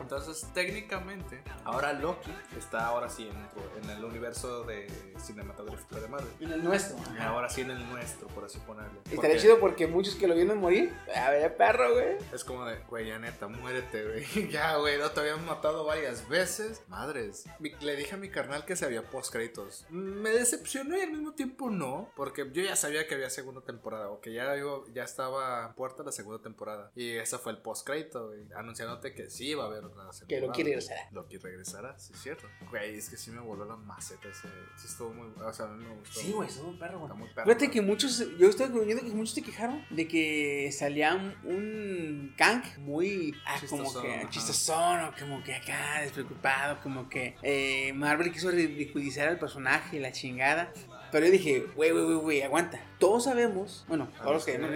Entonces, técnicamente, ahora Loki está ahora sí en, en el universo de cinematográfico de Marvel. En el nuestro. Ahora sí en el nuestro, por así ponerlo. Y estaría chido porque muchos que lo vieron morir. A ver, perro, güey. Es como de, güey, ya neta, muérete, güey. ya, güey, no te habían matado varias veces. Madres. Le dije a mi carnal que se había post créditos. Me decepcionó y al mismo tiempo no. Porque yo ya sabía que había segunda temporada. O que ya, iba- ya estaba a puerta la segunda temporada. Y ese fue el post crédito, güey. Anunciándote que sí iba a haber una segunda. Que Loki regresará. Loki regresará, sí es cierto. Güey, es que sí me voló la maceta ese. Sí estuvo muy. O sea, a mí me gustó. Sí, güey, estuvo un perro, Está güey. muy perro. Fíjate que muchos, yo estoy viendo que muchos se quejaron de que salía un, Kang muy ah, como que chistosón o como que acá despreocupado, como que eh, Marvel quiso ridiculizar al personaje la chingada. Pero yo dije, güey, güey, güey, aguanta. Todos sabemos, bueno, todos los que no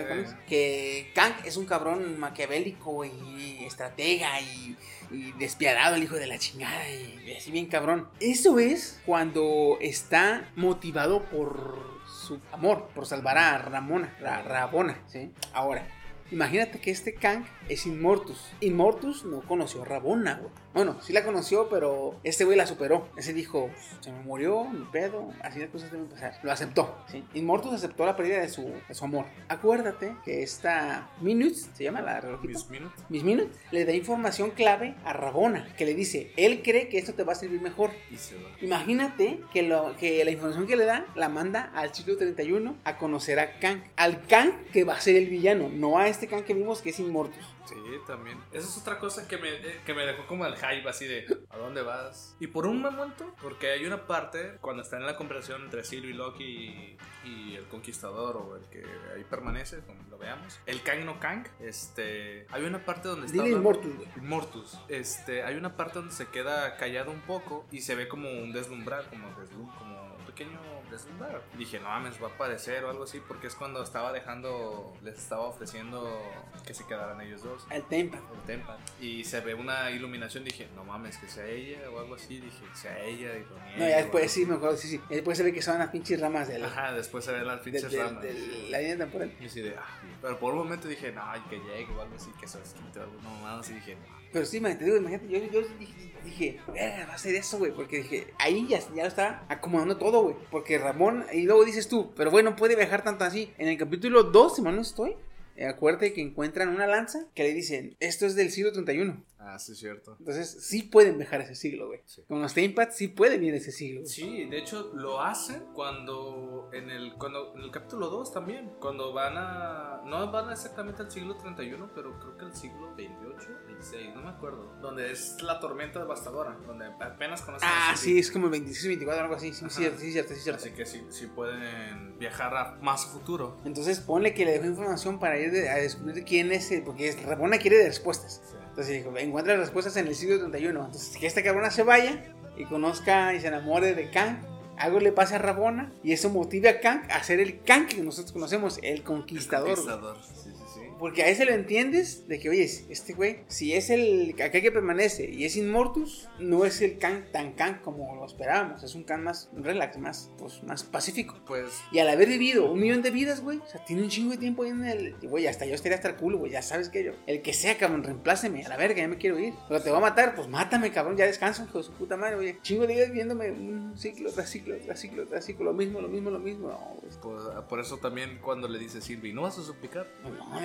que Kang es un cabrón maquiavélico y estratega y, y despiadado, el hijo de la chingada y, y así bien cabrón. Eso es cuando está motivado por su amor, por salvar a Ramona, Ra- Rabona, ¿sí? Ahora, imagínate que este Kang es Inmortus. Inmortus no conoció a Rabona, güey. Bueno, sí la conoció, pero este güey la superó. Ese dijo, se me murió, mi pedo, así las cosas deben pasar. Lo aceptó, ¿sí? Inmortus aceptó la pérdida de su, de su amor. Acuérdate que esta Minutes, se llama la relojito. Miss Minute. Miss Minute le da información clave a Rabona, que le dice, él cree que esto te va a servir mejor. Y se va. Imagínate que, lo, que la información que le da la manda al ciclo 31 a conocer a Kang. Al Kang que va a ser el villano, no a este Kang que vimos que es Inmortus. Sí, también. Esa es otra cosa que me, eh, que me dejó como el hype así de ¿a dónde vas? Y por un momento, porque hay una parte cuando está en la conversación entre Sylvie y Loki y, y el conquistador o el que ahí permanece, como lo veamos, el Kang no Kang, este, hay una parte donde está Dile Inmortus, güey. Mortus. Este, hay una parte donde se queda callado un poco y se ve como un deslumbrar, como, deslum- como pequeño deslumbrar. Dije, no mames, va a aparecer o algo así, porque es cuando estaba dejando, les estaba ofreciendo que se quedaran ellos dos. Al Tempa. El Tempa. Y se ve una iluminación, dije, no mames, que sea ella o algo así. Dije, sea ella y lo No, ya después sí, me acuerdo, sí, sí. Después se ve que son las pinches ramas de la, Ajá, después se ven las de- pinches de- ramas. de la línea temporal. Y así de, ah, pero por un momento dije, no, que llegue o algo así, que se quite o algo, no mames, y dije, no. Pero sí, man, te digo, imagínate, yo, yo dije, dije, va a ser eso, güey. Porque dije, ahí ya, ya está acomodando todo, güey. Porque Ramón, y luego dices tú, pero bueno, puede viajar tanto así. En el capítulo 2, si mal no estoy, eh, acuérdate que encuentran una lanza que le dicen, esto es del siglo 31. Ah, sí, es cierto. Entonces, sí pueden viajar a ese siglo, güey. Sí. Con los Tamepads sí pueden ir a ese siglo. Sí, de hecho lo hacen cuando en el cuando en el capítulo 2 también, cuando van a no van exactamente al siglo 31, pero creo que al siglo 28, 26, no me acuerdo, donde es la tormenta devastadora, donde apenas conocen Ah, sí, es como el 26, 24, algo así. Sí, cierto, sí, cierto, sí, cierto. Así que sí, sí pueden viajar a más futuro. Entonces, ponle que le dejó información para ir de- a descubrir quién es, el- porque es, Ramona quiere de respuestas. Sí. Entonces dijo, encuentra respuestas en el siglo 31. Entonces, que esta cabrona se vaya y conozca y se enamore de Kang. Algo le pasa a Rabona y eso motive a Kang a ser el Kang que nosotros conocemos, el conquistador. güey. Conquistador, sí. Porque a ese lo entiendes de que, oye, este güey, si es el acá que permanece y es Inmortus, no es el Kang tan Kang como lo esperábamos. Es un Kang más relax, más, pues, más pacífico. Pues Y al haber vivido un millón de vidas, güey, o sea, tiene un chingo de tiempo ahí en el. y, Güey, hasta yo estaría hasta el culo, güey, ya sabes que yo. El que sea, cabrón, reempláceme, a la verga, ya me quiero ir. Pero te va a matar, pues mátame, cabrón, ya descanso, hijo de su puta madre, güey. Chingo de vidas viéndome un ciclo tras ciclo, tras ciclo, tras ciclo, lo mismo, lo mismo, lo mismo. No, por, por eso también cuando le dice Silvi, ¿no vas a suplicar? No, no,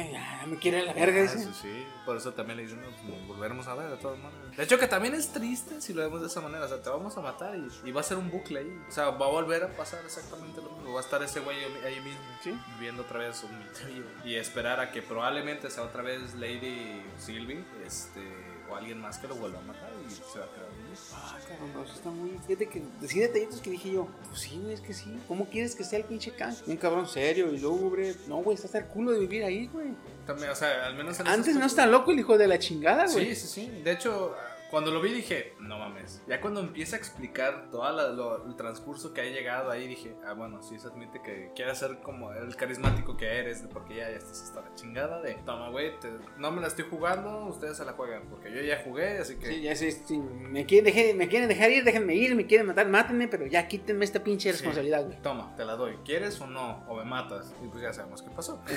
me a la verga, Ah, sí, sí. Por eso también le dicen, no, pues, volveremos a ver de todas maneras. De hecho, que también es triste si lo vemos de esa manera. O sea, te vamos a matar y, y va a ser un bucle ahí. O sea, va a volver a pasar exactamente lo mismo. Va a estar ese güey ahí mismo, Sí. viviendo otra vez un misterio. Y esperar a que probablemente sea otra vez Lady Sylvie, este, o alguien más que lo vuelva a matar y se va a quedar. Ah, cabrón, pero eso está muy. Fíjate que decía detallitos que dije yo, pues sí, güey, es que sí. ¿Cómo quieres que sea el pinche Kang? Un cabrón serio y lúgubre. No, güey, está hasta el culo de vivir ahí, güey. También, o sea, al menos en Antes no está loco el hijo de la chingada, güey. Sí, sí, sí. De hecho, Cuando lo vi dije, no mames. Ya cuando empieza a explicar todo el transcurso que ha llegado ahí, dije, ah, bueno, sí se admite que quiere ser como el carismático que eres, porque ya, ya estás hasta la chingada de, toma, güey, te- no me la estoy jugando, ustedes se la juegan, porque yo ya jugué, así que... Sí, ya sé, sí, me, quieren dejar, me quieren dejar ir, déjenme ir, me quieren matar, mátenme, pero ya quítenme esta pinche Sí. responsabilidad, güey. Toma, te la doy. ¿Quieres o no? O me matas. Y pues ya sabemos qué pasó. Sí,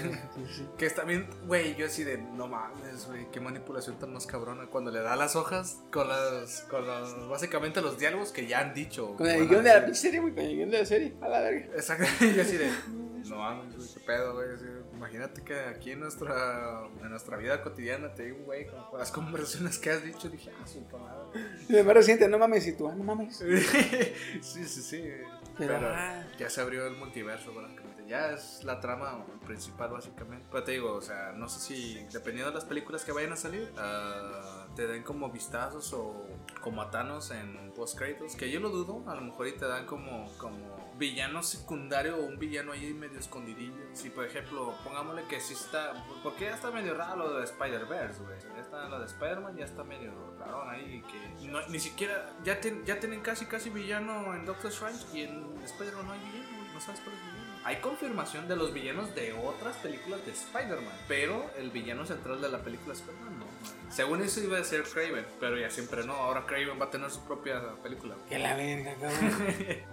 sí. que está bien, güey, yo así de, no mames, güey, qué manipulación tan más cabrona. Cuando le da las hojas con las, con los, básicamente los diálogos que ya han dicho. Con el guion de la pinche serie, güey, con el guion de la serie, a la verga. Exacto, yo así de, no mames, güey, qué pedo, güey. imagínate que aquí en nuestra, en nuestra vida cotidiana te digo, güey, con las conversaciones que has dicho, dije, ah, su madre. Y de más reciente, no mames, y tú, ah, no mames. sí, sí, sí. Pero, Pero, ah. ya se abrió el multiverso, básicamente. Ya es la trama principal, básicamente. Pero te digo, o sea, no sé si, dependiendo de las películas que vayan a salir, ah, te den como vistazos o como a Thanos en post-créditos. Que yo lo dudo, a lo mejor y te dan como, como villano secundario o un villano ahí medio escondidillo. Si, por ejemplo, pongámosle que sí está. Porque ya está medio raro lo de Spider-Verse, güey. Ya está lo de Spider-Man, ya está medio raro ahí. Que no- ni siquiera. Ya, ten- ya tienen casi, casi villano en Doctor Strange y en Spider-Man no hay villano. No sabes el villano. Hay confirmación de los villanos de otras películas de Spider-Man, pero el villano central de la película de Spider-Man no. Según eso iba a ser Craven, pero ya siempre no. Ahora Craven va a tener su propia película. Que la verga, cabrón.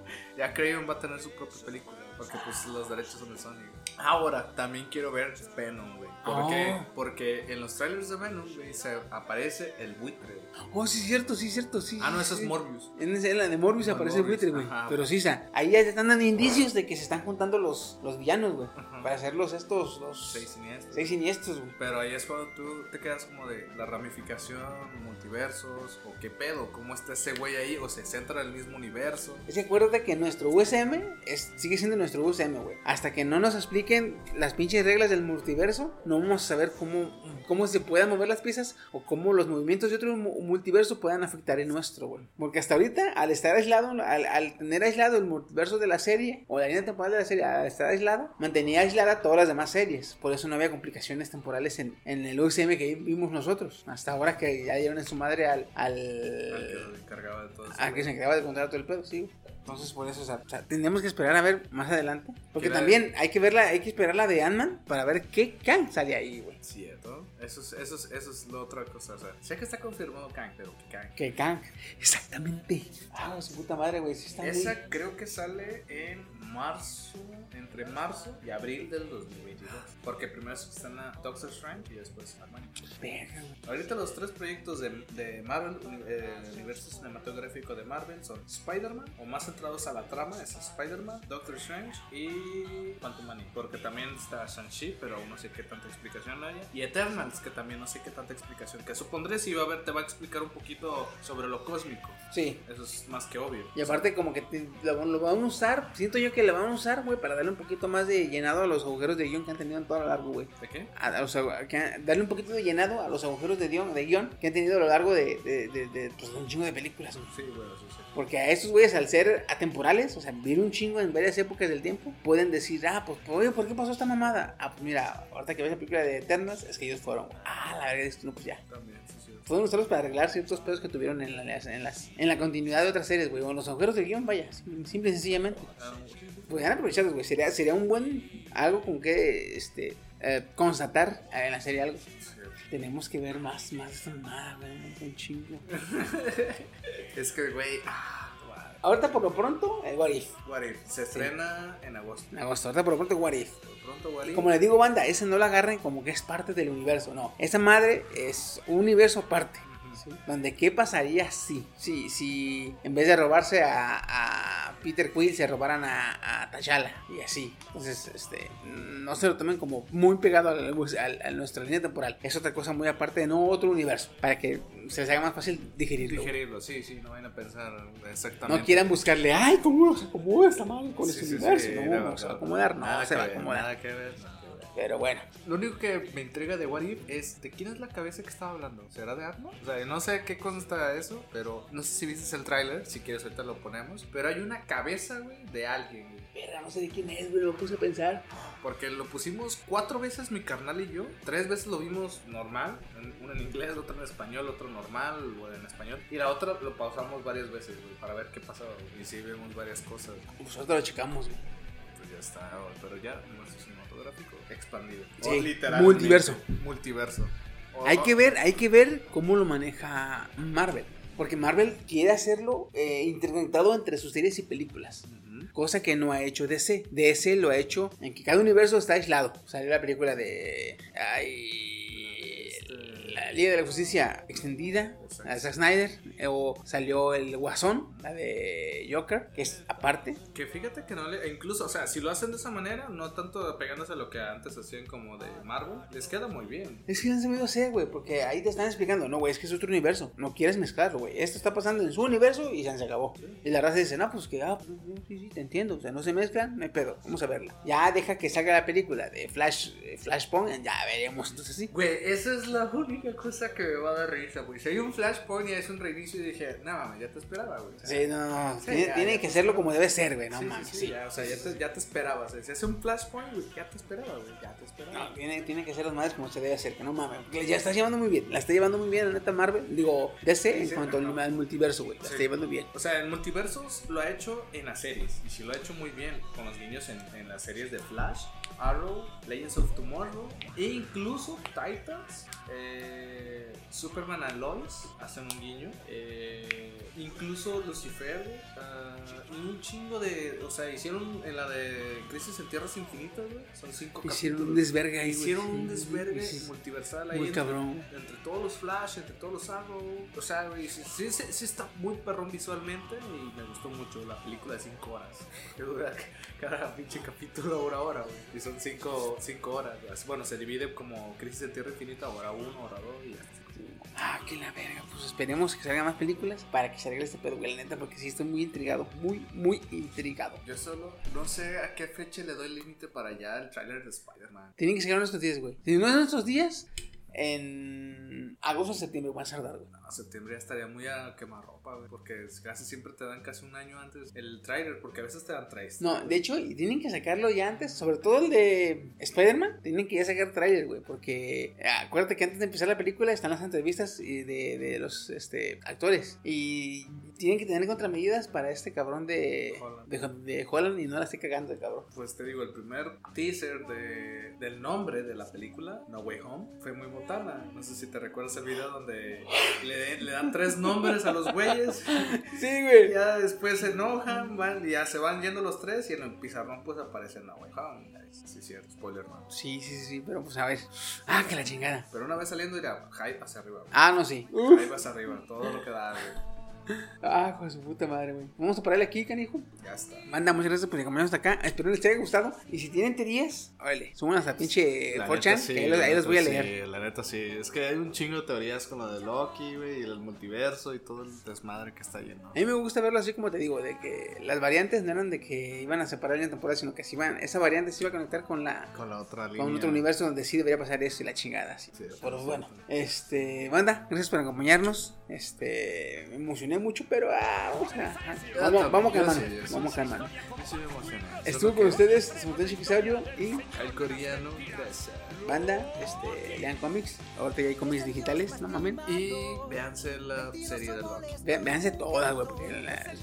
ya Craven va a tener su propia película, porque pues los derechos son de Sony. Ahora, también quiero ver Venom, güey. ¿Por qué? Oh. Porque en los trailers de Venom, güey, se aparece el buitre. güey. Oh, sí, cierto, sí, cierto, sí. Ah, no, eso es. Morbius. En, la de Morbius No, aparece el buitre, güey. Pero sí, ahí ya están dando indicios de que se están juntando los, los villanos, güey. Para hacerlos estos, los Seis siniestros. seis siniestros, güey. Pero ahí es cuando tú te quedas como de la ramificación, multiversos, o qué pedo, cómo está ese güey ahí, o se centra en el mismo universo. Es que acuérdate que nuestro USM es, sigue siendo nuestro USM, güey. Hasta que no nos expliquen las pinches reglas del multiverso, no vamos a saber cómo, cómo se puedan mover las piezas o cómo los movimientos de otro mu- multiverso puedan afectar el nuestro, güey. Porque hasta ahorita, al estar aislado, al, al tener aislado el multiverso de la serie, o la línea temporal de la serie, al estar aislado, mantenía aislada todas las demás series. Por eso no había complicaciones temporales en, en el USM que vimos nosotros. Hasta ahora que ya dieron en su madre al... al El que se encargaba de todo eso. Que se encargaba de controlar todo el pedo, sí. Entonces, por eso, o sea, o sea, que esperar a ver más adelante. Porque también hay que verla, hay que esperar la de Ant-Man para ver qué Kang sale ahí, güey. Cierto. Eso es, eso, es, eso es la otra cosa. O sea, sé que está confirmado Kang, pero que Kang. Que Kang. Exactamente. Ah, su puta madre, güey. Sí está muy... Esa creo que sale en marzo, entre marzo y abril del 2022. Porque primero se estrena Doctor Strange y después. Verga, güey. Ahorita los tres proyectos de, de Marvel, eh, el universo cinematográfico de Marvel, son Spider-Man, o más centrados a la trama, es Spider-Man, Doctor Strange y Quantumania. Porque también está Shang-Chi, pero aún no sé qué tanta explicación haya. Y Eternals, que también no sé qué tanta explicación. Que supondré si va a ver, te va a explicar un poquito sobre lo cósmico. Sí. Eso es más que obvio. Y aparte como que te- lo, lo van a usar, siento yo que lo van a usar, güey, para darle un poquito más de llenado a los agujeros de guion que han tenido en todo lo largo, güey. ¿De qué? A, a los agu- que- darle un poquito de llenado a los agujeros de guion, de guion que han tenido a lo largo de, de, de- de, pues, un chingo de películas, güey. Sí, bueno, sí, sí. Porque a estos güeyes, al ser atemporales, o sea, vivir un chingo en varias épocas del tiempo, pueden decir, ah, pues, oye, ¿por qué pasó esta mamada? Ah, pues mira, ahorita que ves la película de Eternas, es que ellos fueron, ah, la verdad es que no, pues ya. También, sí, sí. Fueron usarlos para arreglar ciertos pedos que tuvieron en, la- en, las, en la continuidad de otras series, güey, o en los agujeros de guion, vaya, sim- simple y sencillamente. Ah, Podrían aprovecharlos, güey, sería, sería un buen, algo con que, este, eh, constatar eh, en la serie algo. Tenemos que ver más, más mamada, güey, un chingo. Es que, güey. ah. Ahorita por lo pronto, el What If. What If se estrena en agosto. En agosto, ahorita por lo pronto, What If. Por pronto, What If. Como les digo, banda, ese no lo agarren como que es parte del universo. No, esa madre es un universo aparte. ¿Sí? Donde qué pasaría si, si, si en vez de robarse a, a Peter Quill se robaran a, a T'Challa y así. Entonces, este, no se lo tomen como muy pegado al- al- a nuestra línea temporal. Es otra cosa muy aparte de no otro universo. Para que se les haga más fácil digerirlo. Digerirlo, sí, sí, no vayan a pensar exactamente. No quieran buscarle, ay, ¿cómo se acomoda esta madre con Sí, sí, universo? no, no, se va a acomodar, no, se va a acomodar. Nada que ver, nada. Pero bueno. Lo único que me intriga de What If es de quién es la cabeza que estaba hablando. ¿Será de Arnold? O sea, no sé qué consta eso, pero no sé si viste el tráiler. Si quieres, ahorita lo ponemos. Pero hay una cabeza, güey, de alguien, güey. Verga, no sé de quién es, güey. Me puse a pensar. Porque lo pusimos cuatro veces mi carnal y yo. Tres veces lo vimos normal. Una en inglés, otra en español, otro normal o en español. Y la otra lo pausamos varias veces, güey, para ver qué pasaba. güey. Y sí vemos varias cosas. Nosotros lo checamos, güey. Pues ya está, güey, pero ya nuestro cinematográfico expandido. Sí, O literalmente, multiverso. Multiverso. O- Hay que ver, hay que ver cómo lo maneja Marvel. Porque Marvel quiere hacerlo eh, interconectado entre sus series y películas. Cosa que no ha hecho DC. DC lo ha hecho en que cada universo está aislado. Salió la película de. Ay, la Liga de la Justicia extendida. La de Zack Snyder. eh, O salió el Guasón, la de Joker, que es aparte. Que fíjate que no le. e Incluso, o sea, si lo hacen de esa manera, no tanto pegándose a lo que antes hacían como de Marvel, les queda muy bien. Es que no han sabido hacer, güey, porque ahí te están explicando, no, güey, es que es otro universo, no quieres mezclarlo, güey, esto está pasando en su universo y ya se acabó. Y la raza dice, no, pues que, ah, pues, sí, sí, te entiendo, o sea, no se mezclan, no hay pedo, vamos a verla. Ya deja que salga la película de Flash, eh, Flashpoint, ya veremos, entonces sí. Güey, esa es la única cosa que me va a dar risa, güey. Si hay un flashpoint y es un reinicio, y dije, no mames, ya te esperaba, güey. Sí, no, no, no, Sí, tiene, ya, tiene ya. que hacerlo como debe ser, güey, no sí, mames, sí, sí. ya, o sea, ya te, ya te esperabas. Si hace un flashpoint, güey, ya te esperaba, güey. Ya te esperaba. No, tiene, tiene que ser las madres como se debe hacer, que no mames. Ya está llevando muy bien, la está llevando muy bien la neta Marvel, digo, DC en sí, cuanto ajá. al, multiverso, güey, la está llevando bien. O sea, en multiversos lo ha hecho en las series. Y sí lo ha hecho muy bien con los guiños en, en las series de Flash, Arrow, Legends of Tomorrow e incluso Titans. eh, Superman and Lois hacen un guiño. eh, incluso Lucifer. y un chingo de. O sea, hicieron en la de Crisis en Tierras Infinitas, güey. Son cinco Hicieron un capítulos. desvergue ahí. Hicieron un Sí, desvergue sí, sí. multiversal ahí Muy entre, cabrón. entre todos los Flash, entre todos los Arrow. O sea, güey, sí, sí, está muy perrón visualmente y me gustó mucho la película de 5 horas. Que dura cada pinche capítulo hora a hora, güey. Y son 5 horas. güey. Bueno, se divide como Crisis en Tierra Infinita, hora 1, hora 2 y hasta Ah, que la verga. Pues esperemos que salgan más películas para que se arregle este pedo, güey, la neta, porque sí estoy muy intrigado. Muy, muy intrigado. Yo solo no sé a qué fecha le doy límite para allá el tráiler de Spider-Man. Tienen que sacar nuestros días, güey. Si no es nuestros días, en agosto o septiembre van a tardar, güey. A septiembre ya estaría muy a quemarropa, güey. Porque casi siempre te dan casi un año antes el tráiler, porque a veces te dan tres. No, de hecho, tienen que sacarlo ya antes, sobre todo el de Spider-Man, tienen que ya sacar trailer, güey, porque ah, acuérdate que antes de empezar la película están las entrevistas de, de los este, actores y tienen que tener contramedidas para este cabrón de Holland. de, de Holland y no la esté cagando el cabrón. Pues te digo, el primer teaser de, del nombre de la película, No Way Home, fue muy botana. No sé si te recuerdas el video donde le, le dan tres nombres a los güeyes. Sí, güey. ya después se enojan, van, ya se van yendo los tres y en el pizarrón pues aparece No Way Home. Sí, cierto, spoiler no. Sí, sí, sí, pero pues a ver. Ah, que la chingada. Pero una vez saliendo dirá, hype hacia arriba. güey. Ah, no, sí. Hype hacia arriba, todo lo que da, güey. Ah, hijo de su puta madre, güey. Vamos a pararle aquí, canijo. Ya está. Manda, muchas gracias por acompañarnos hasta acá. Espero les haya gustado. Y si tienen teorías, órale, suban hasta pinche La 4chan, neta, sí, que ahí los, ahí la los voy a leer. Sí, la neta sí. Es que hay un chingo de teorías con lo de Loki, güey, y el multiverso y todo el desmadre que está lleno. A mí me gusta verlo así como te digo, de que las variantes no eran de que iban a separar en temporada, sino que si iban, esa variante se iba a conectar con la Con la otra línea. con otro universo donde sí debería pasar eso y la chingada. Así. Sí, pero bueno, este, banda, gracias por acompañarnos. Este, me emocioné mucho, pero ah, vamos a, vamos, vamos calmando, vamos calmando. Emocioné. Estuvo con ustedes, Simón Chiquisaurio y El coreano, gracias. banda, este, lean cómics. Ahorita ya hay cómics digitales, no mamen. Y véanse la serie de Loki. Véanse todas, güey,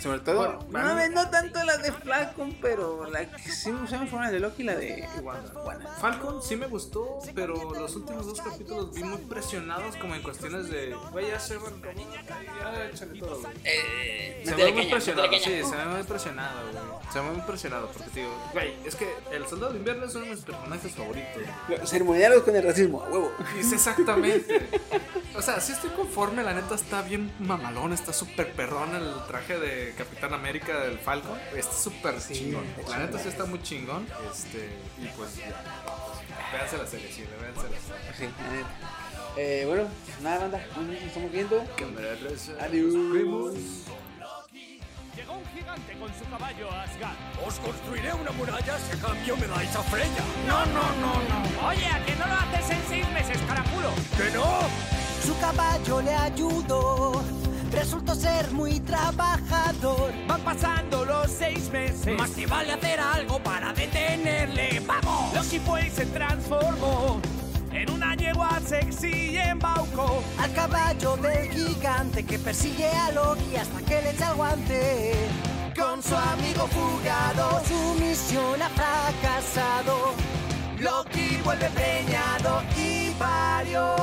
sobre todo, no, no tanto la de Falcon, pero la que sí me gustaron fueron la de Loki y la de Wanda. Falcon sí me gustó, pero los últimos dos capítulos vi muy presionados como en cuestiones de, güey, ya se van ya échale todo. Eh, Se métele ve muy presionado, sí, se ve muy presionado, güey. Se ve muy presionado porque, te digo, güey, es que el soldado de invierno es uno de mis personajes favoritos. Ceremoniales con el racismo, a huevo. Es exactamente. O sea, sí estoy conforme, la neta está bien mamalón, está súper perrón el traje de Capitán América del Falcon. Está súper chingón. La neta sí está muy chingón. Este, y pues ya. Véanse la serie, sí, véanse la serie. Sí. Eh, bueno, pues nada, banda. Nos estamos viendo. Cámara raza. Adiós. Llegó un gigante con su caballo a Asgard. Os construiré una muralla si a cambio me dais a Freya. No, no, no, no. Oye, ¿a que no lo haces en seis meses, caraculo? ¿Que no? Su caballo le ayudó. Resultó ser muy trabajador. Van pasando los seis meses. Más que vale hacer algo para detenerle. ¡Vamos! Loki fue y se transformó una yegua sexy y embaucó. Al caballo del gigante que persigue a Loki hasta que le echa el guante. Con su amigo fugado, su misión ha fracasado. Loki vuelve preñado y parió.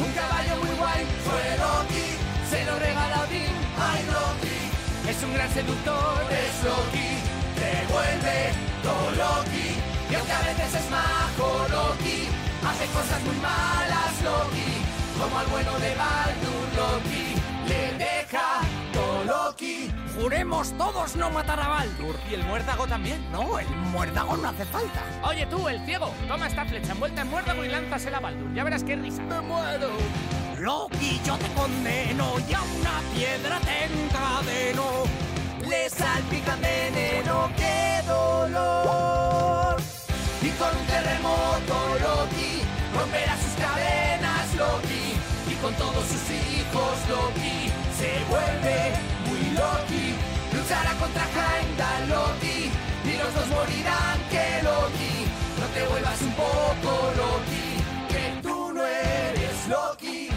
Un caballo muy guay fue Loki. Se lo regala Odín. ¡Ay, Loki! Es un gran seductor. Es Loki. Te vuelve todo Loki. Y aunque a veces es majo Loki, hace cosas muy malas Loki. Como al bueno de Baldur Loki, le deja Loki. Juremos todos no matar a Baldur. ¿Y el muérdago también? No, el muérdago no hace falta. Oye tú, el ciego, toma esta flecha envuelta en muérdago y lánzasela a Baldur. Ya verás qué risa. ¡Me muero! Loki, yo te condeno y a una piedra te encadeno. Le salpican veneno, qué dolor. Y con un terremoto Loki romperá sus cadenas, Loki, y con todos sus hijos, Loki, se vuelve muy Loki, luchará contra Heimdall, Loki, y los dos morirán que Loki, no te vuelvas un poco Loki, que tú no eres Loki.